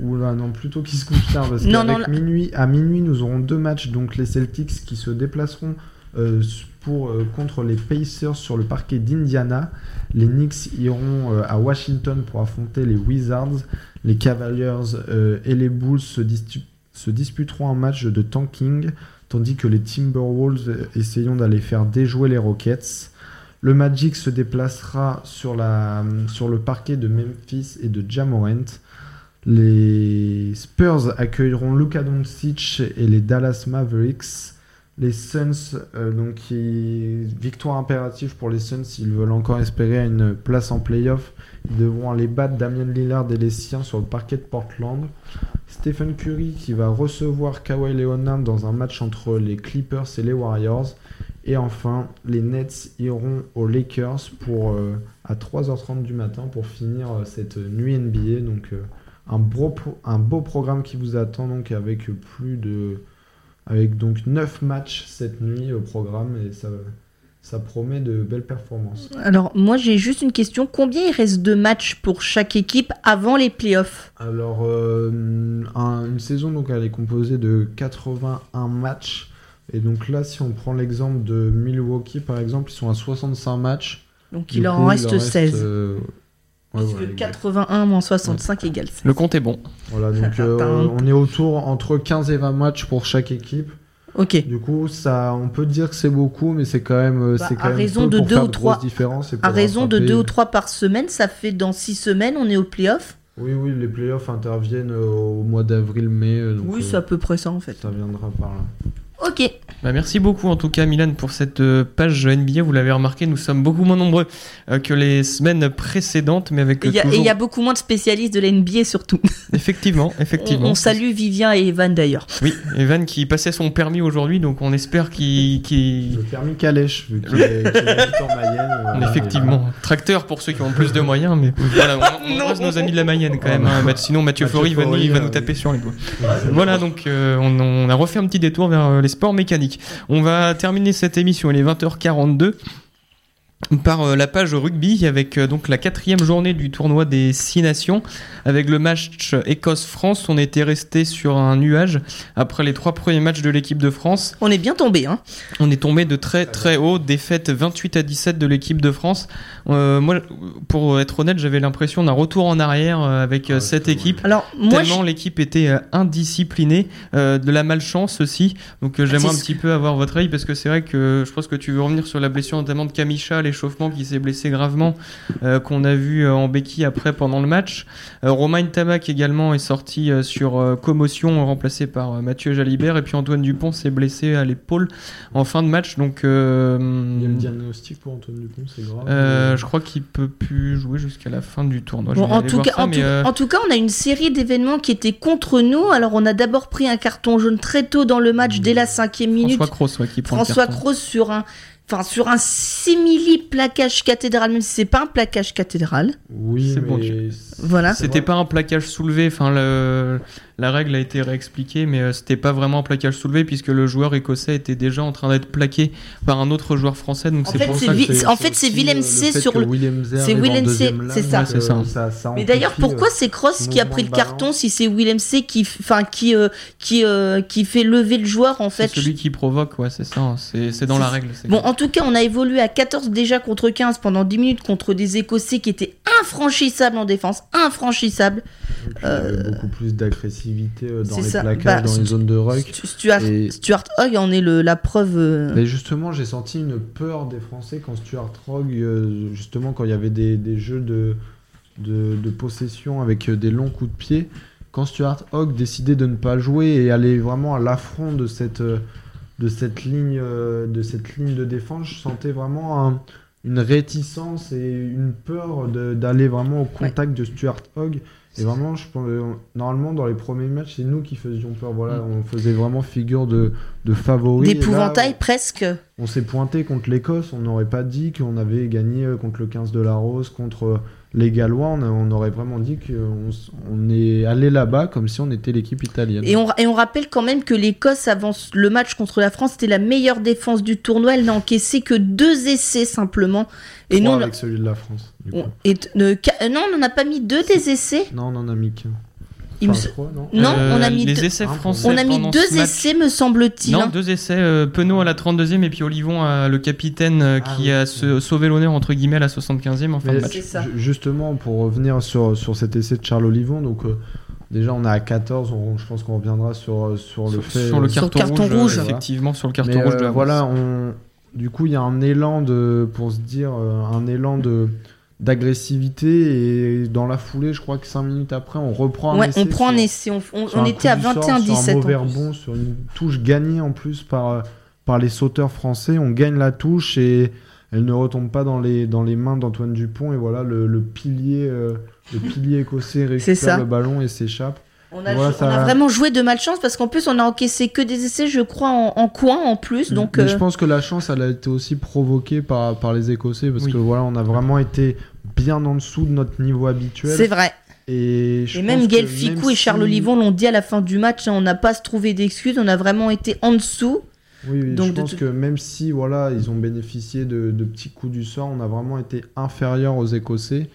Et... Oula, non, plutôt qui se couchent tard. Parce Non, non, qu'avec là- minuit, à minuit, nous aurons deux matchs. Donc les Celtics qui se déplaceront euh, pour, euh, contre les Pacers sur le parquet d'Indiana. Les Knicks iront euh, à Washington pour affronter les Wizards. Les Cavaliers et les Bulls se, disputeront un match de tanking, tandis que les Timberwolves essayeront d'aller faire déjouer les Rockets. Le Magic se déplacera sur, la, sur le parquet de Memphis et de Jamorant. Les Spurs accueilleront Luka Doncic et les Dallas Mavericks. Les Suns, euh, donc victoire impérative pour les Suns, s'ils veulent encore espérer une place en playoff, ils devront aller battre Damian Lillard et les siens sur le parquet de Portland. Stephen Curry qui va recevoir Kawhi Leonard dans un match entre les Clippers et les Warriors. Et enfin, les Nets iront aux Lakers pour, euh, à 3h30 du matin pour finir euh, cette nuit NBA. Donc un, beau un beau programme qui vous attend donc avec plus de avec donc 9 matchs cette nuit au programme et ça, ça promet de belles performances. Alors, moi, j'ai juste une question. Combien il reste de matchs pour chaque équipe avant les playoffs? Alors, euh, un- une saison, donc, elle est composée de 81 matchs. Et donc là, si on prend l'exemple de Milwaukee, par exemple, ils sont à 65 matchs. Donc, il en coup, reste 16. euh, ouais, Parce voilà, que exact. 81 moins 65 égale 16. Le compte est bon. Voilà, donc euh, on est autour entre 15 et 20 matchs pour chaque équipe. Ok. Du coup, ça, on peut dire que c'est beaucoup, mais c'est quand même, euh, Bah, c'est quand à même raison peu de pour deux faire ou trois- différences À raison de 2 ou 3 par semaine, ça fait dans 6 semaines, on est au playoff? Oui, oui, les playoffs interviennent euh, au mois d'avril-mai. Oui, euh, c'est à peu près ça en fait. ça viendra par là. Ok. Bah, merci beaucoup en tout cas Milan pour cette euh, page NBA. Vous l'avez remarqué, nous sommes beaucoup moins nombreux euh, que les semaines précédentes, mais avec Et il y, a- et toujours... il y a beaucoup moins de spécialistes de la NBA surtout. Effectivement, effectivement. on salue Vivien et Evan d'ailleurs. Oui, Evan qui passait son permis aujourd'hui, donc on espère qu'il... Le permis calèche, vu qu'il en Mayenne. euh, voilà, Effectivement, tracteur pour ceux qui ont plus de moyens, mais voilà, on, on nos amis de la Mayenne quand même. hein. Bah, Sinon, Mathieu, Mathieu va, nous taper oui. sur les doigts. Voilà, donc euh, on, on a refait un petit détour vers les sports mécaniques. On va terminer cette émission, il est 20h42 par euh, la page rugby avec euh, donc la quatrième journée du tournoi des six nations avec le match Écosse-France on était resté sur un nuage après les trois premiers matchs de l'équipe de France On est bien tombé, hein. on est tombé de très très haut, défaite 28 à 17 de l'équipe de France. Euh, moi, pour être honnête, j'avais l'impression d'un retour en arrière euh, avec euh, Ah, cette équipe. Alors, moi, Tellement l'équipe était indisciplinée, euh, de la malchance aussi. Donc euh, j'aimerais un petit peu avoir votre avis parce que c'est vrai que je pense que tu veux revenir sur la blessure notamment de Kamisha, l'échauffement qui s'est blessé gravement, euh, qu'on a vu en béquille après pendant le match. Euh, Romain Tabac également est sorti euh, sur euh, commotion remplacé par euh, Mathieu Jalibert et puis Antoine Dupont s'est blessé à l'épaule en fin de match. Donc euh, Il y a le diagnostic pour Antoine Dupont, c'est grave. Euh, je crois qu'il peut plus jouer jusqu'à la fin du tournoi. Je Bon, vais en, aller tout voir cas, ça, en, mais, tout, euh, en tout cas, on a une série d'événements qui étaient contre nous. Alors, on a d'abord pris un carton jaune très tôt dans le match, dès la cinquième minute. François Cross ouais, qui prend François. Cross sur un, enfin, sur un simili plaquage cathédral, même si c'est pas un plaquage cathédral. Oui, C'est bon, Voilà. C'est C'était pas un plaquage soulevé, enfin le- la règle a été réexpliquée, mais euh, c'était pas vraiment un plaquage soulevé puisque le joueur écossais était déjà en train d'être plaqué par un autre joueur français. Donc En c'est fait, pour c'est ça que c'est- en fait, c'est aussi, Willem euh, C sur le- c'est Willem C, deuxième c'est ça. Ouais, c'est ça. euh, ça, ça Mais d'ailleurs, pourquoi euh, c'est Cross qui a pris le carton si c'est Willem C qui, enfin, qui, euh, qui, euh, qui fait lever le joueur en c'est fait? celui qui provoque, ouais, c'est ça, c'est c'est dans la règle. c'est Bon, en tout cas, on a évolué à 14 déjà contre 15 pendant 10 minutes contre des Écossais qui étaient infranchissables en défense, infranchissables. Puis, avait beaucoup plus d'agressivité euh, dans c'est les ça. plaquages, Bah, dans les zones de ruck. Stu- Stuart, Et- Stuart Hogg en est le, la preuve. euh, Mais justement, j'ai senti une peur des Français quand Stuart Hogg, euh, justement, quand il y avait des, des jeux de, de, de possession avec euh, des longs coups de pied, quand Stuart Hogg décidait de ne pas jouer et aller vraiment à l'affront de cette, euh, de, cette ligne, euh, de cette ligne de défense, je sentais vraiment un- une réticence et une peur d'aller vraiment au contact de Stuart Hogg. Et vraiment, je pense, euh, normalement, dans les premiers matchs, c'est nous qui faisions peur. Voilà, Mm. on faisait vraiment figure de, de favori. D'épouvantail presque. on s'est pointé contre l'Écosse, on n'aurait pas dit qu'on avait gagné euh, contre le 15 de la Rose, contre les Gallois, on, aurait vraiment dit qu'on on est allé là-bas comme si on était l'équipe italienne. Et on, et on rappelle quand même que l'Écosse, avant le match contre la France, c'était la meilleure défense du tournoi. Elle n'a encaissé que deux essais simplement. Et Trois nous, on, avec celui de la France. du coup. on- et, ca- euh, non, on n'en a pas mis deux des essais. Non, on en a mis qu'un. Il me non Non, Euh, on a mis les deux- essais Un pour- français. On a mis pendant deux ce match. essais, me semble-t-il. Non, hein. deux essais. euh, Penaud à la 32e et puis Olivon, euh, le capitaine euh, Ah qui oui. a sauvé l'honneur entre guillemets à la 75e en fin Mais de match. Ça. Justement, pour revenir sur, sur cet essai de Charles Olivon, donc euh, déjà on est à 14, on- je pense qu'on reviendra sur, sur le Sur, fait. sur le Sur le carton, rouge, rouge. effectivement, sur le carton Mais, rouge euh, de la voilà, on... du coup, il y a un élan de, pour se dire, un élan de d'agressivité et dans la foulée, je crois que 5 minutes après, on reprend un Ouais, essai. on prend un sur- essai. On, on- on un était à coup du sort, 21-17. Sur un mauvais rebond, sur une touche gagnée en plus par, euh, par les sauteurs français. On gagne la touche et elle ne retombe pas dans les, dans les mains d'Antoine Dupont. Et voilà, le, le pilier, euh, le pilier écossais récupère le ballon et s'échappe. On a, Voilà, jou- ça- on a vraiment joué de malchance parce qu'en plus on a encaissé que des essais, je crois, en, en coin en plus. Donc euh, je pense que la chance, elle a été aussi provoquée par, par les Écossais parce Oui. que voilà, on a vraiment été bien en dessous de notre niveau habituel. c'est vrai. Et, je Et pense même Gaël Ficou et Charles si- Olivon l'ont dit à la fin du match, hein, on n'a pas se trouver d'excuses, on a vraiment été en dessous. Oui, oui, Donc, je pense tout- que même si voilà, ils ont bénéficié de, de petits coups du sort, on a vraiment été inférieur aux Écossais.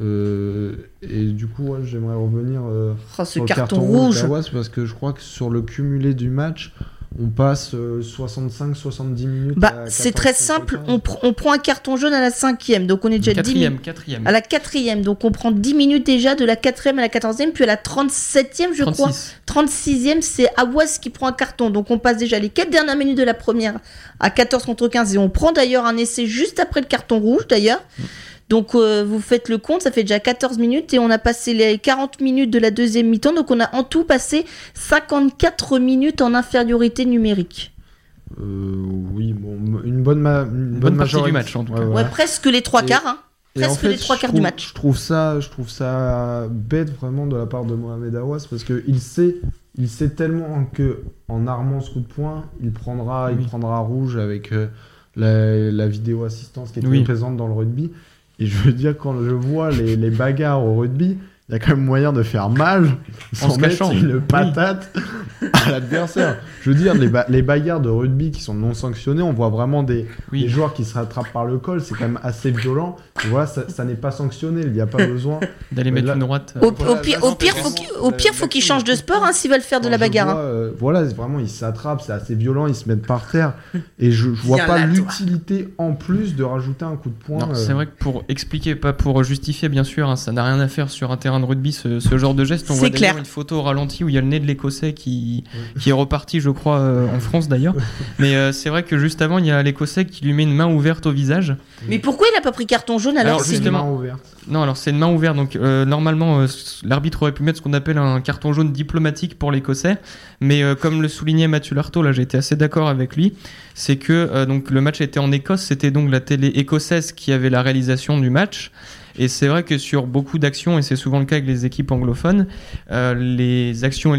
Euh, et du coup, ouais, j'aimerais revenir euh, Oh, ce sur le carton, rouge. d'Awas, parce que je crois que sur le cumulé du match, on passe 65-70 minutes. Bah, c'est 14, très simple, 15. on, pr- on prend un carton jaune à la cinquième, donc on est déjà 10 Quatrième, minutes. quatrième. À la quatrième, donc on prend 10 minutes déjà de la quatrième à la quatorzième, puis à la 37e, je crois. 36. 36e, c'est Awas qui prend un carton. Donc on passe déjà les 4 dernières minutes de la première à 14 contre 15 et on prend d'ailleurs un essai juste après le carton rouge d'ailleurs. Donc euh, vous faites le compte, ça fait déjà 14 minutes et on a passé les 40 minutes de la deuxième mi-temps. Donc on a en tout passé 54 minutes en infériorité numérique. Euh, oui, bon, une bonne, ma- une bonne partie majorité. du match, en tout cas. Ouais, presque les trois Et- quarts. Hein. Et en Presque fait, les trois je quarts du trouve- match. Je trouve ça, je trouve ça bête vraiment de la part de Mohamed Awas parce que il sait, il sait tellement que en armant ce coup de poing, il prendra, Oui. il prendra rouge avec euh, la, la vidéo assistance qui était Oui. présente dans le rugby. Et je veux dire quand je vois les, les bagarres au rugby, il y a quand même moyen de faire mal sans se mettre une patate à l'adversaire. Je veux dire les, ba- les bagarres de rugby qui sont non sanctionnées, on voit vraiment des, Oui. les joueurs qui se rattrapent par le col, c'est quand même assez violent. Et voilà, ça, ça n'est pas sanctionné, il n'y a pas besoin. D'aller mettre là- une droite. Au, euh, au voilà, pire, là, au non, pire, c'est faut au pire, faut qu'ils changent de sport hein, s'ils veulent faire de la bagarre. vois, hein. euh, voilà, c'est vraiment, ils s'attrapent, c'est assez violent, ils se mettent par terre. Et je, je vois Viens pas l'utilité en plus de rajouter un coup de poing. Non, euh, c'est vrai que pour expliquer, pas pour justifier, bien sûr, hein, ça n'a rien à faire sur un terrain de rugby, ce, ce genre de geste. On voit d'ailleurs clair. une photo au ralenti où il y a le nez de l'Écossais qui, qui est reparti, je crois, euh, en France d'ailleurs. Mais euh, c'est vrai que juste avant, il y a l'Écossais qui lui met une main ouverte au visage. Mais pourquoi il a pas pris carton jaune alors, une main ouverte. Non, alors c'est une main ouverte. Donc euh, normalement, euh, l'arbitre aurait pu mettre ce qu'on appelle un carton jaune diplomatique pour l'Écossais. Mais euh, comme le soulignait Mathieu Lartaud, là j'ai été assez d'accord avec lui, c'est que euh, donc le match était en Écosse. C'était donc la télé écossaise qui avait la réalisation du match. Et c'est vrai que sur beaucoup d'actions, et c'est souvent le cas avec les équipes anglophones, euh, les actions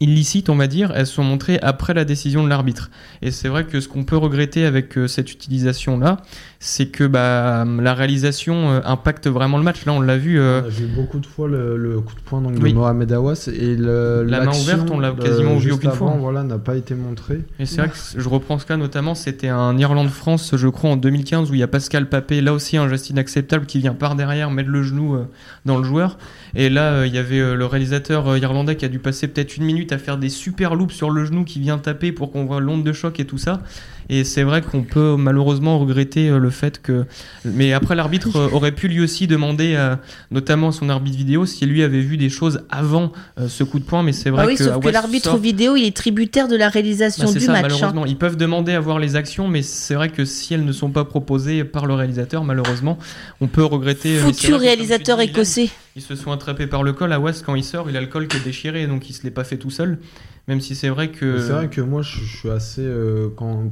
illicites, on va dire, elles sont montrées après la décision de l'arbitre. Et c'est vrai que ce qu'on peut regretter avec euh, cette utilisation-là, c'est que bah, la réalisation euh, impacte vraiment le match. Là, on l'a vu. euh, On a vu beaucoup de fois le, le coup de poing donc, Oui. de Mohamed Awas et le, La main ouverte, on l'a quasiment vu aucune avant, fois. Voilà, n'a pas été montré. Et c'est vrai que je reprends ce cas notamment, c'était un Irlande-France, je crois, en 2015, où il y a Pascal Papé, là aussi un geste inacceptable, qui vient par derrière mettre le genou dans le joueur. Et là, il y avait le réalisateur irlandais qui a dû passer peut-être une minute à faire des super loops sur le genou qui vient taper pour qu'on voit l'onde de choc et tout ça. Et c'est vrai qu'on peut malheureusement regretter euh, le fait que. Mais après, l'arbitre euh, aurait pu lui aussi demander, euh, notamment à son arbitre vidéo, si lui avait vu des choses avant euh, ce coup de poing. Mais c'est vrai Ah oui, que. sauf que l'arbitre sort- vidéo, il est tributaire de la réalisation bah, du ça, match. hein. malheureusement. Ils peuvent demander à voir les actions, mais c'est vrai que si elles ne sont pas proposées par le réalisateur, malheureusement, on peut regretter. Foutu que, réalisateur dis, écossais. Ils se sont attrapés par le col. À West, quand il sort, il a le col qui est déchiré, donc il se l'est pas fait tout seul. Même si c'est vrai que. C'est vrai que moi, je, je suis assez. euh, quand,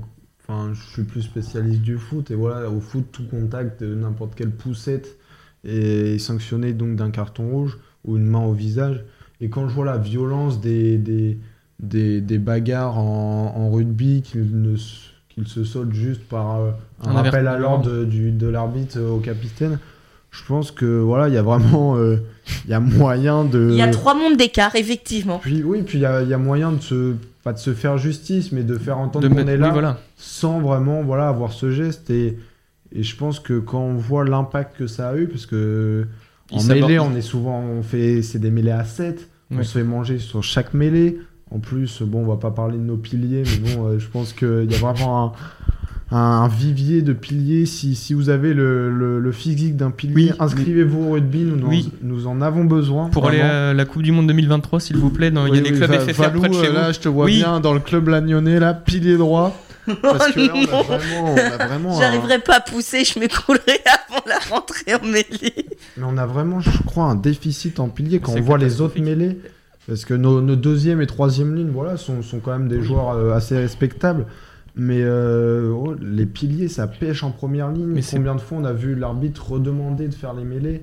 enfin, je suis plus spécialiste du foot. Et voilà, au foot, tout contact de n'importe quelle poussette est sanctionné donc d'un carton rouge ou une main au visage. Et quand je vois la violence des, des, des, des bagarres en, en rugby, qu'ils ne s- qu'ils se soldent juste par euh, un, Un rappel à l'ordre du- de l'arbitre au capitaine, je pense que voilà, il y a vraiment euh, il y a moyen de. Il y a trois mondes d'écart, effectivement. Puis oui, puis il y a, il y a moyen de se pas de se faire justice, mais de faire entendre qu'on est oui, là voilà. sans vraiment voilà avoir ce geste et et je pense que quand on voit l'impact que ça a eu, parce que en mêlée, on est souvent on fait c'est des mêlées à 7 on se fait manger sur chaque mêlée. En plus, bon, on va pas parler de nos piliers, mais bon, euh, je pense qu'il y a vraiment un, un vivier de piliers. Si, si vous avez le, le- le physique d'un pilier, Oui, inscrivez-vous au rugby, nous, en- Oui. nous en avons besoin. Pour aller à la Coupe du Monde 2023, s'il vous plaît, dans- il y a Oui, des oui, clubs Va- FFR Valou, près de chez euh, vous. Là, je te vois Oui. bien dans le club Lagnonnais, là, pilier droit. Parce que là, on a non. vraiment, on a vraiment un- J'arriverai pas à pousser, je m'écroulerai avant la rentrée en mêlée. Mais on a vraiment, je crois, un déficit en pilier quand on voit les autres mêlées. Parce que nos, nos deuxième et troisième lignes, voilà, sont, sont quand même des joueurs euh, assez respectables. Mais euh, oh, les piliers, ça pêche en première ligne. Mais Combien de fois on a vu l'arbitre redemander de faire les mêlés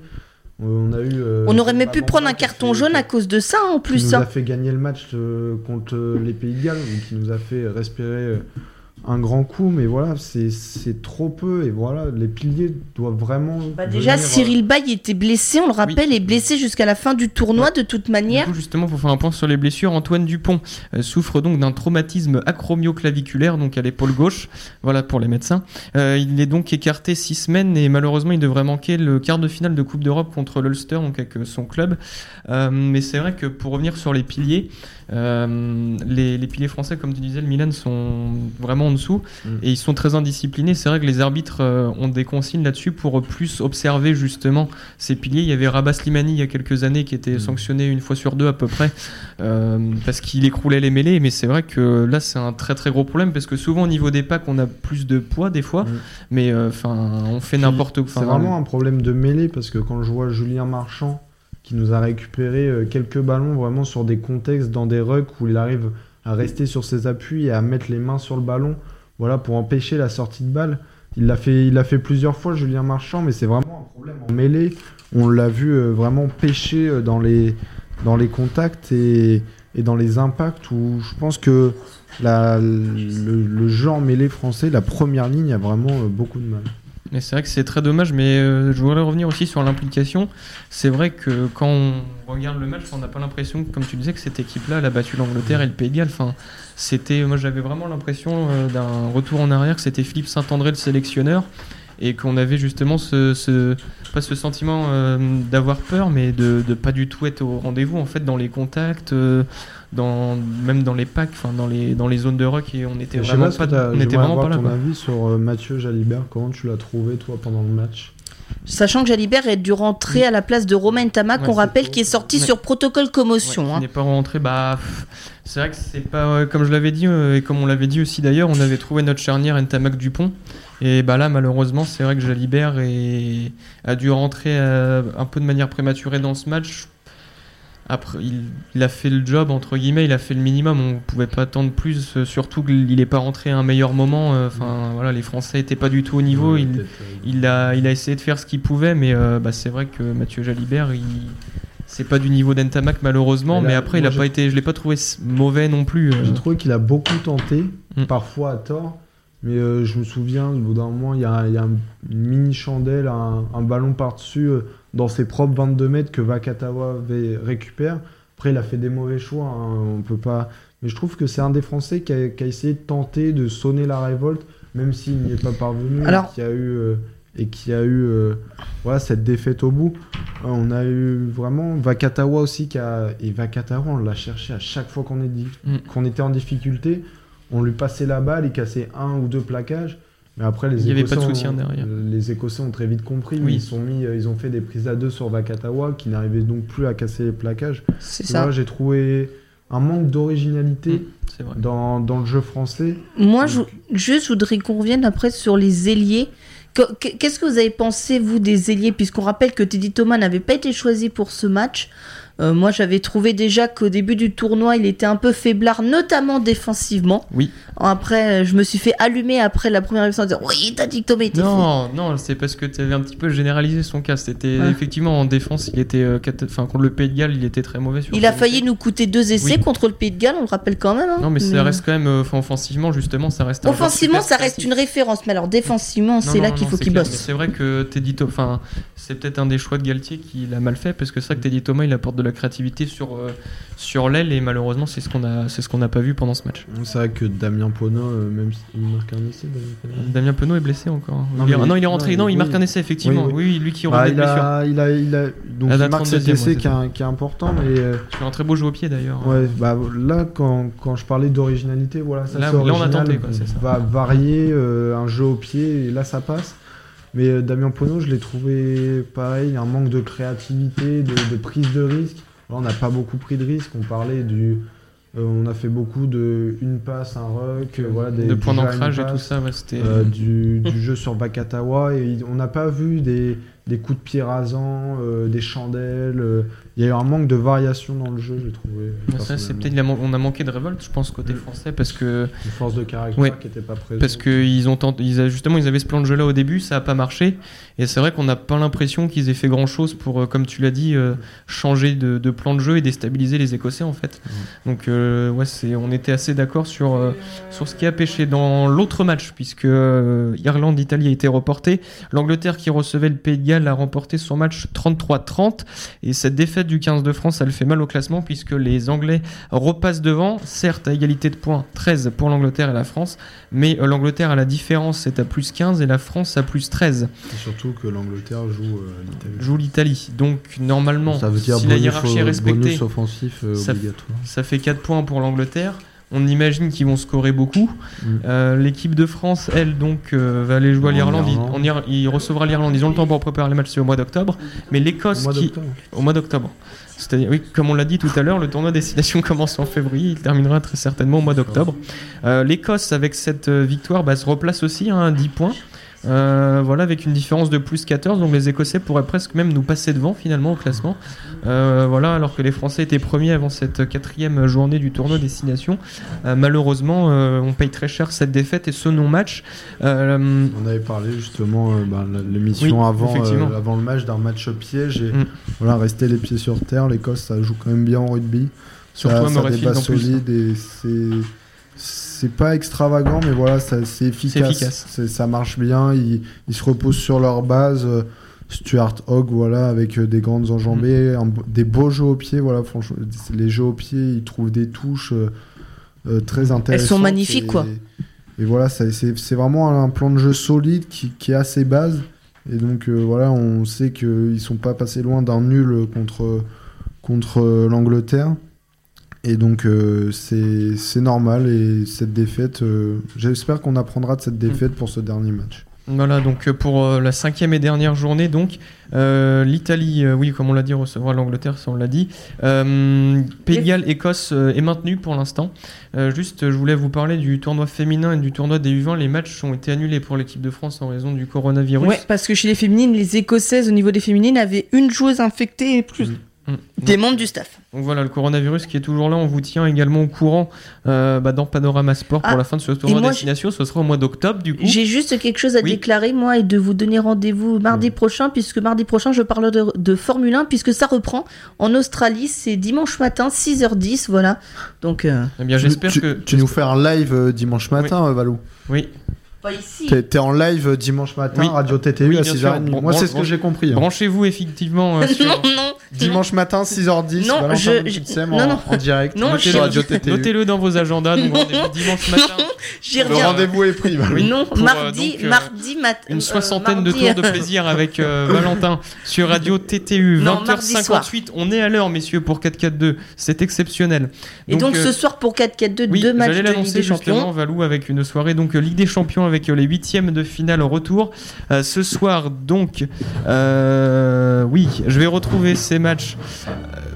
On a eu. euh, On aurait même pu prendre un qui carton fait- jaune à cause de ça en qui plus. nous hein. a fait gagner le match euh, contre euh, les Pays de Galles, donc qui nous a fait respirer euh, un grand coup. Mais voilà, c'est c'est trop peu. Et voilà, les piliers doivent vraiment. Bah déjà, venir, euh, Cyril Bay était blessé, on le rappelle, Oui. est blessé jusqu'à la fin du tournoi de toute manière. Du coup, justement, pour faire un point sur les blessures, Antoine Dupont euh, souffre donc d'un traumatisme acromioclaviculaire, donc à l'épaule gauche, voilà pour les médecins. Euh, il est donc écarté six semaines et malheureusement, il devrait manquer le quart de finale de Coupe d'Europe contre l'Ulster, donc avec son club. Euh, mais c'est vrai que pour revenir sur les piliers, euh, les, les piliers français, comme tu disais, le Milan sont vraiment en dessous Mm. et ils sont très indisciplinés. C'est vrai que les arbitres euh, ont des consignes là-dessus pour plus observer justement ces piliers. Il y avait Rabat Slimani il y a quelques années qui était Mm. sanctionné une fois sur deux à peu près euh, parce qu'il écroulait les mêlées. Mais c'est vrai que là c'est un très très gros problème parce que souvent au niveau des packs on a plus de poids des fois, Mm. mais enfin on fait n'importe quoi. C'est vraiment un problème de mêlée parce que quand je vois Julien Marchand qui nous a récupéré euh, quelques ballons vraiment sur des contextes dans des rucks où il arrive à rester sur ses appuis et à mettre les mains sur le ballon, voilà pour empêcher la sortie de balle. Il l'a fait, plusieurs fois Julien Marchand, mais c'est vraiment un problème en mêlée. On l'a vu euh, vraiment pêcher euh, dans les contacts et, dans les impacts où je pense que le, le jeu mêlée français, la première ligne a vraiment beaucoup de mal. Mais c'est vrai que c'est très dommage, mais euh, je voudrais revenir aussi sur l'implication. C'est vrai que quand on regarde le match, on n'a pas l'impression, comme tu disais, que cette équipe-là a battu l'Angleterre et le Pays de Galles. Enfin, c'était, moi j'avais vraiment l'impression euh, d'un retour en arrière, que c'était Philippe Saint-André le sélectionneur, et qu'on avait justement ce, ce- pas ce sentiment euh, d'avoir peur, mais de, de pas du tout être au rendez-vous en fait dans les contacts. Dans, même dans les packs, enfin dans les, dans les zones de rock, et on était Je vraiment pas on était vraiment pas avoir là. ton quoi. avis sur euh, Mathieu Jalibert. Comment tu l'as trouvé, toi, pendant le match? Sachant que Jalibert est dû rentrer à la place de Romain Tama, Ouais, qu'on rappelle, qui est sorti Ouais. sur protocole commotion. Ouais, hein. qui n'est pas rentré. Bah, c'est vrai que c'est pas euh, comme je l'avais dit euh, et comme on l'avait dit aussi d'ailleurs, on avait trouvé notre charnière Ntamak Dupont et bah là malheureusement c'est vrai que Jalibert est- a dû rentrer euh, un peu de manière prématurée dans ce match. Après, il, il a fait le job entre guillemets, il a fait le minimum. On pouvait pas attendre plus, euh, surtout qu'il n'est pas rentré à un meilleur moment. euh, Enfin voilà, les Français étaient pas du tout au niveau. Ouais, il, a, il a essayé de faire ce qu'il pouvait, mais euh, bah, c'est vrai que Mathieu Jalibert, il... c'est pas du niveau d'Entamac malheureusement, Mais après il a pas été, je l'ai pas trouvé mauvais non plus. J'ai trouvé qu'il a beaucoup tenté, Mm. parfois à tort. Mais euh, je me souviens, au bout d'un moment, il y a, il y a une mini chandelle, un, un ballon par-dessus euh, dans ses propres 22 mètres que Vakatawa récupère. Après, il a fait des mauvais choix. hein, on peut pas. Mais je trouve que c'est un des Français qui a, qui a essayé de tenter de sonner la révolte, même s'il n'y est pas parvenu. Alors- et qui a eu euh, et qui a eu euh, voilà cette défaite au bout. Euh, On a eu vraiment Vakatawa aussi qui a et Vakatawa on l'a cherché à chaque fois qu'on est Mm. était en difficulté. On lui passait la balle, il cassait un ou deux plaquages. Mais après, les Il y avait Écossais pas de ont- soutien derrière. Les Écossais ont très vite compris. Oui. Ils, sont mis, euh, ils ont fait des prises à deux sur Vakatawa qui n'arrivaient donc plus à casser les plaquages. C'est ça. Moi, j'ai trouvé un manque d'originalité Mm, dans, dans le jeu français. Moi, je, juste, je voudrais qu'on revienne après sur les ailiers. Que- que- Qu'est-ce que vous avez pensé, vous, des ailiers? Puisqu'on rappelle que Teddy Thomas n'avait pas été choisi pour ce match. Euh, moi, j'avais trouvé déjà qu'au début du tournoi, il était un peu faiblard, notamment défensivement. Oui. Après, euh, je me suis fait allumer après la première émission en disant Oui, Teddy Thomas était fou. Non, non, c'est parce que tu avais un petit peu généralisé son cas. C'était Ouais. effectivement en défense, il était, euh, enfin contre le Pays de Galles, il était très mauvais. Sur Il a failli nous coûter deux essais Oui. contre le Pays de Galles, on le rappelle quand même. hein. Non, mais ça reste quand même, enfin, offensivement justement, ça reste. Offensivement, ça reste une référence, mais alors défensivement, Non, c'est non, là non, qu'il faut qu'il bosse. C'est vrai que Teddy Thomas, enfin, c'est peut-être un des choix de Galtier qui l'a mal fait parce que c'est vrai que Teddy Thomas il apporte de la créativité sur, euh, sur l'aile et malheureusement c'est ce qu'on a, c'est ce qu'on n'a pas vu pendant ce match. C'est vrai que Damien euh, même s'il marque un essai, Damien Penaud est blessé encore. Non, il est, mais- non, il est rentré, non, non, il oui. marque un essai effectivement. Oui, Oui, oui. oui, lui qui Bah, il, a, il, a, il a- donc il la marque cet 32e, essai qui, est, important, mais euh, un très beau jeu au pied d'ailleurs. ouais, bah, là, quand, quand je parlais d'originalité, voilà, ça Là- là, on a tenté, quoi, ça. va varier euh, un jeu au pied, et là ça passe. Mais euh, Damien Pono, je l'ai trouvé pareil, un manque de créativité, de, de prise de risque. Là, on n'a pas beaucoup pris de risque. On parlait du, Euh, on a fait beaucoup de une passe, un ruck, euh, voilà, des, de points d'ancrage et tout ça, ouais, c'était. euh, du, du jeu sur Bakatawa. Et on n'a pas vu des, des coups de pied rasants, euh, des chandelles. euh, Il y a eu un manque de variation dans le jeu, j'ai trouvé. Ouais, ça, c'est peut-être on a manqué de révolte, je pense côté Mm. français parce que Une force de caractère Ouais. qui n'était pas présente. parce que ils ont tenté- ils a- justement ils avaient ce plan de jeu là au début, ça a pas marché et c'est vrai qu'on n'a pas l'impression qu'ils aient fait grand chose pour euh, comme tu l'as dit euh, changer de, de plan de jeu et déstabiliser les Écossais en fait. Donc euh, ouais, c'est on était assez d'accord sur sur ce qui a pêché dans l'autre match puisque euh, Irlande Italie a été reporté, l'Angleterre qui recevait le Pays de Galles a remporté son match 33-30 et cette défaite du 15 de France, elle fait mal au classement puisque les Anglais repassent devant, certes à égalité de points, 13 pour l'Angleterre et la France, mais euh, l'Angleterre à la différence c'est à plus 15 et la France à plus 13. Et surtout que l'Angleterre joue euh, l'Italie. Joue l'Italie. Donc normalement, Ça veut dire si la hiérarchie est respectée, offensif euh, ça- ça fait 4 points pour l'Angleterre. On imagine qu'ils vont scorer beaucoup. Mm. Euh, L'équipe de France, elle, donc, euh, va aller jouer à l'Irlande. Il, recevra l'Irlande. Ils ont le temps pour préparer les matchs, c'est au mois d'octobre. Mais l'Écosse, qui, au mois d'octobre. C'est-à-dire, oui, comme on l'a dit tout à l'heure, le tournoi destination commence en février, il terminera très certainement au mois d'octobre. Euh, L'Écosse, avec cette victoire, bah, se replace aussi hein, à 10 points. Euh, voilà, avec une différence de plus 14, donc les Écossais pourraient presque même nous passer devant finalement au classement. Euh, voilà, alors que les Français étaient premiers avant cette quatrième journée du tournoi destination. Euh, malheureusement, on paye très cher cette défaite et ce non-match. On avait parlé justement la- l'émission Oui, avant, avant le match d'un match piège et Mm. voilà rester les pieds sur terre. L'Écosse ça joue quand même bien en rugby. Surtout ça, ça débat plus. solide et c'est c'est pas extravagant mais voilà c'est efficace. Ça marche bien. Ils, ils se reposent sur leur base. euh, Stuart Hogg voilà avec euh, des grandes enjambées, Mm. un des beaux jeux au pied voilà franchement les jeux au pied ils trouvent des touches euh, très intéressantes. magnifiques, et- quoi. Et voilà, c'est vraiment un plan de jeu solide qui, qui est assez base. Et donc euh, voilà, on sait qu'ils sont pas passés loin d'un nul contre, contre l'Angleterre. Et donc euh, c'est c'est normal. Et cette défaite, euh, j'espère qu'on apprendra de cette défaite pour ce dernier match. Voilà, donc euh, pour euh, la cinquième et dernière journée, donc euh, l'Italie, euh, oui, comme on l'a dit, recevra l'Angleterre, ça on l'a dit. Euh, Pays de Galles, Écosse euh, est maintenu pour l'instant. Euh, juste, je voulais vous parler du tournoi féminin et du tournoi des U20. Les matchs ont été annulés pour l'équipe de France en raison du coronavirus. Ouais, parce que chez les féminines, les écossaises, au niveau des féminines, avaient une joueuse infectée et plus. Mm. Des membres du staff. Donc voilà, le coronavirus qui est toujours là, on vous tient également au courant euh, bah, dans Panorama Sport pour Ah, la fin de ce tournoi destination. Ce sera au mois d'octobre du coup. J'ai juste quelque chose à Oui. déclarer, moi, et de vous donner rendez-vous mardi prochain, puisque mardi prochain, je parle de, de Formule 1, puisque ça reprend en Australie. C'est dimanche matin, 6h10, voilà. Donc, euh, Eh bien, Tu- j'espère que. tu nous fais un live euh, dimanche matin, euh, Valou. Oui, pas ici. T'es t'es en live dimanche matin, Oui. Radio TTU Oui, à bien 6h30. sûr. Bon, Moi, bon, c'est ce bon. que j'ai compris. hein. branchez-vous effectivement euh, sur. non, non. Dimanche matin, 6h10, Non, Valentin je- je- en, non, non. en direct Non, sur je- Radio TTU. Notez-le dans vos agendas, donc rendez-vous dimanche matin. J'y Le rendez-vous est pris. Oui, non, pour, euh, mardi, donc, euh, mardi matin. Une soixantaine de tours de plaisir avec euh, Valentin sur Radio TTU. Non, mardi 20h58, on est à l'heure, messieurs, pour 4-4-2. C'est exceptionnel. Et donc, ce soir, pour 4-4-2, oui, deux matchs de Ligue l'annoncer des justement, Champions. Valou, avec une soirée donc Ligue des Champions avec euh, les huitièmes de finale au retour. Euh, ce soir, donc, euh, oui, je vais retrouver ces matchs.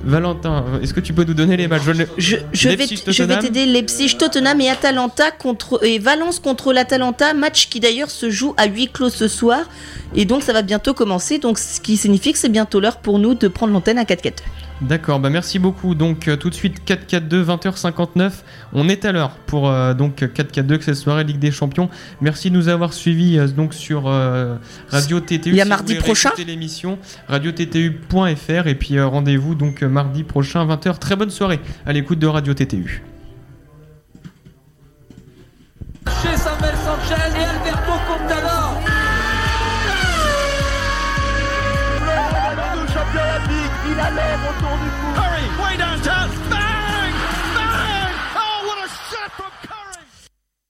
Valentin, est-ce que tu peux nous donner les matchs? Je vais, je vais t'aider. Leipzig, Tottenham et Atalanta contre et Valence contre l'Atalanta, match qui d'ailleurs se joue à huis clos ce soir. Et donc ça va bientôt commencer. Donc ce qui signifie que c'est bientôt l'heure pour nous de prendre l'antenne à 4 4 D'accord, bah merci beaucoup. Donc euh, tout de suite 4-4-2, 20h59. On est à l'heure pour euh, donc 4-4-2, cette soirée Ligue des Champions. Merci de nous avoir suivis euh, donc sur euh, Radio TTU. Il y a mardi prochain. l'émission radio ttu.fr et puis rendez-vous donc mardi prochain 20h. Très bonne soirée à l'écoute de Radio TTU. Chez Samuel Sanchez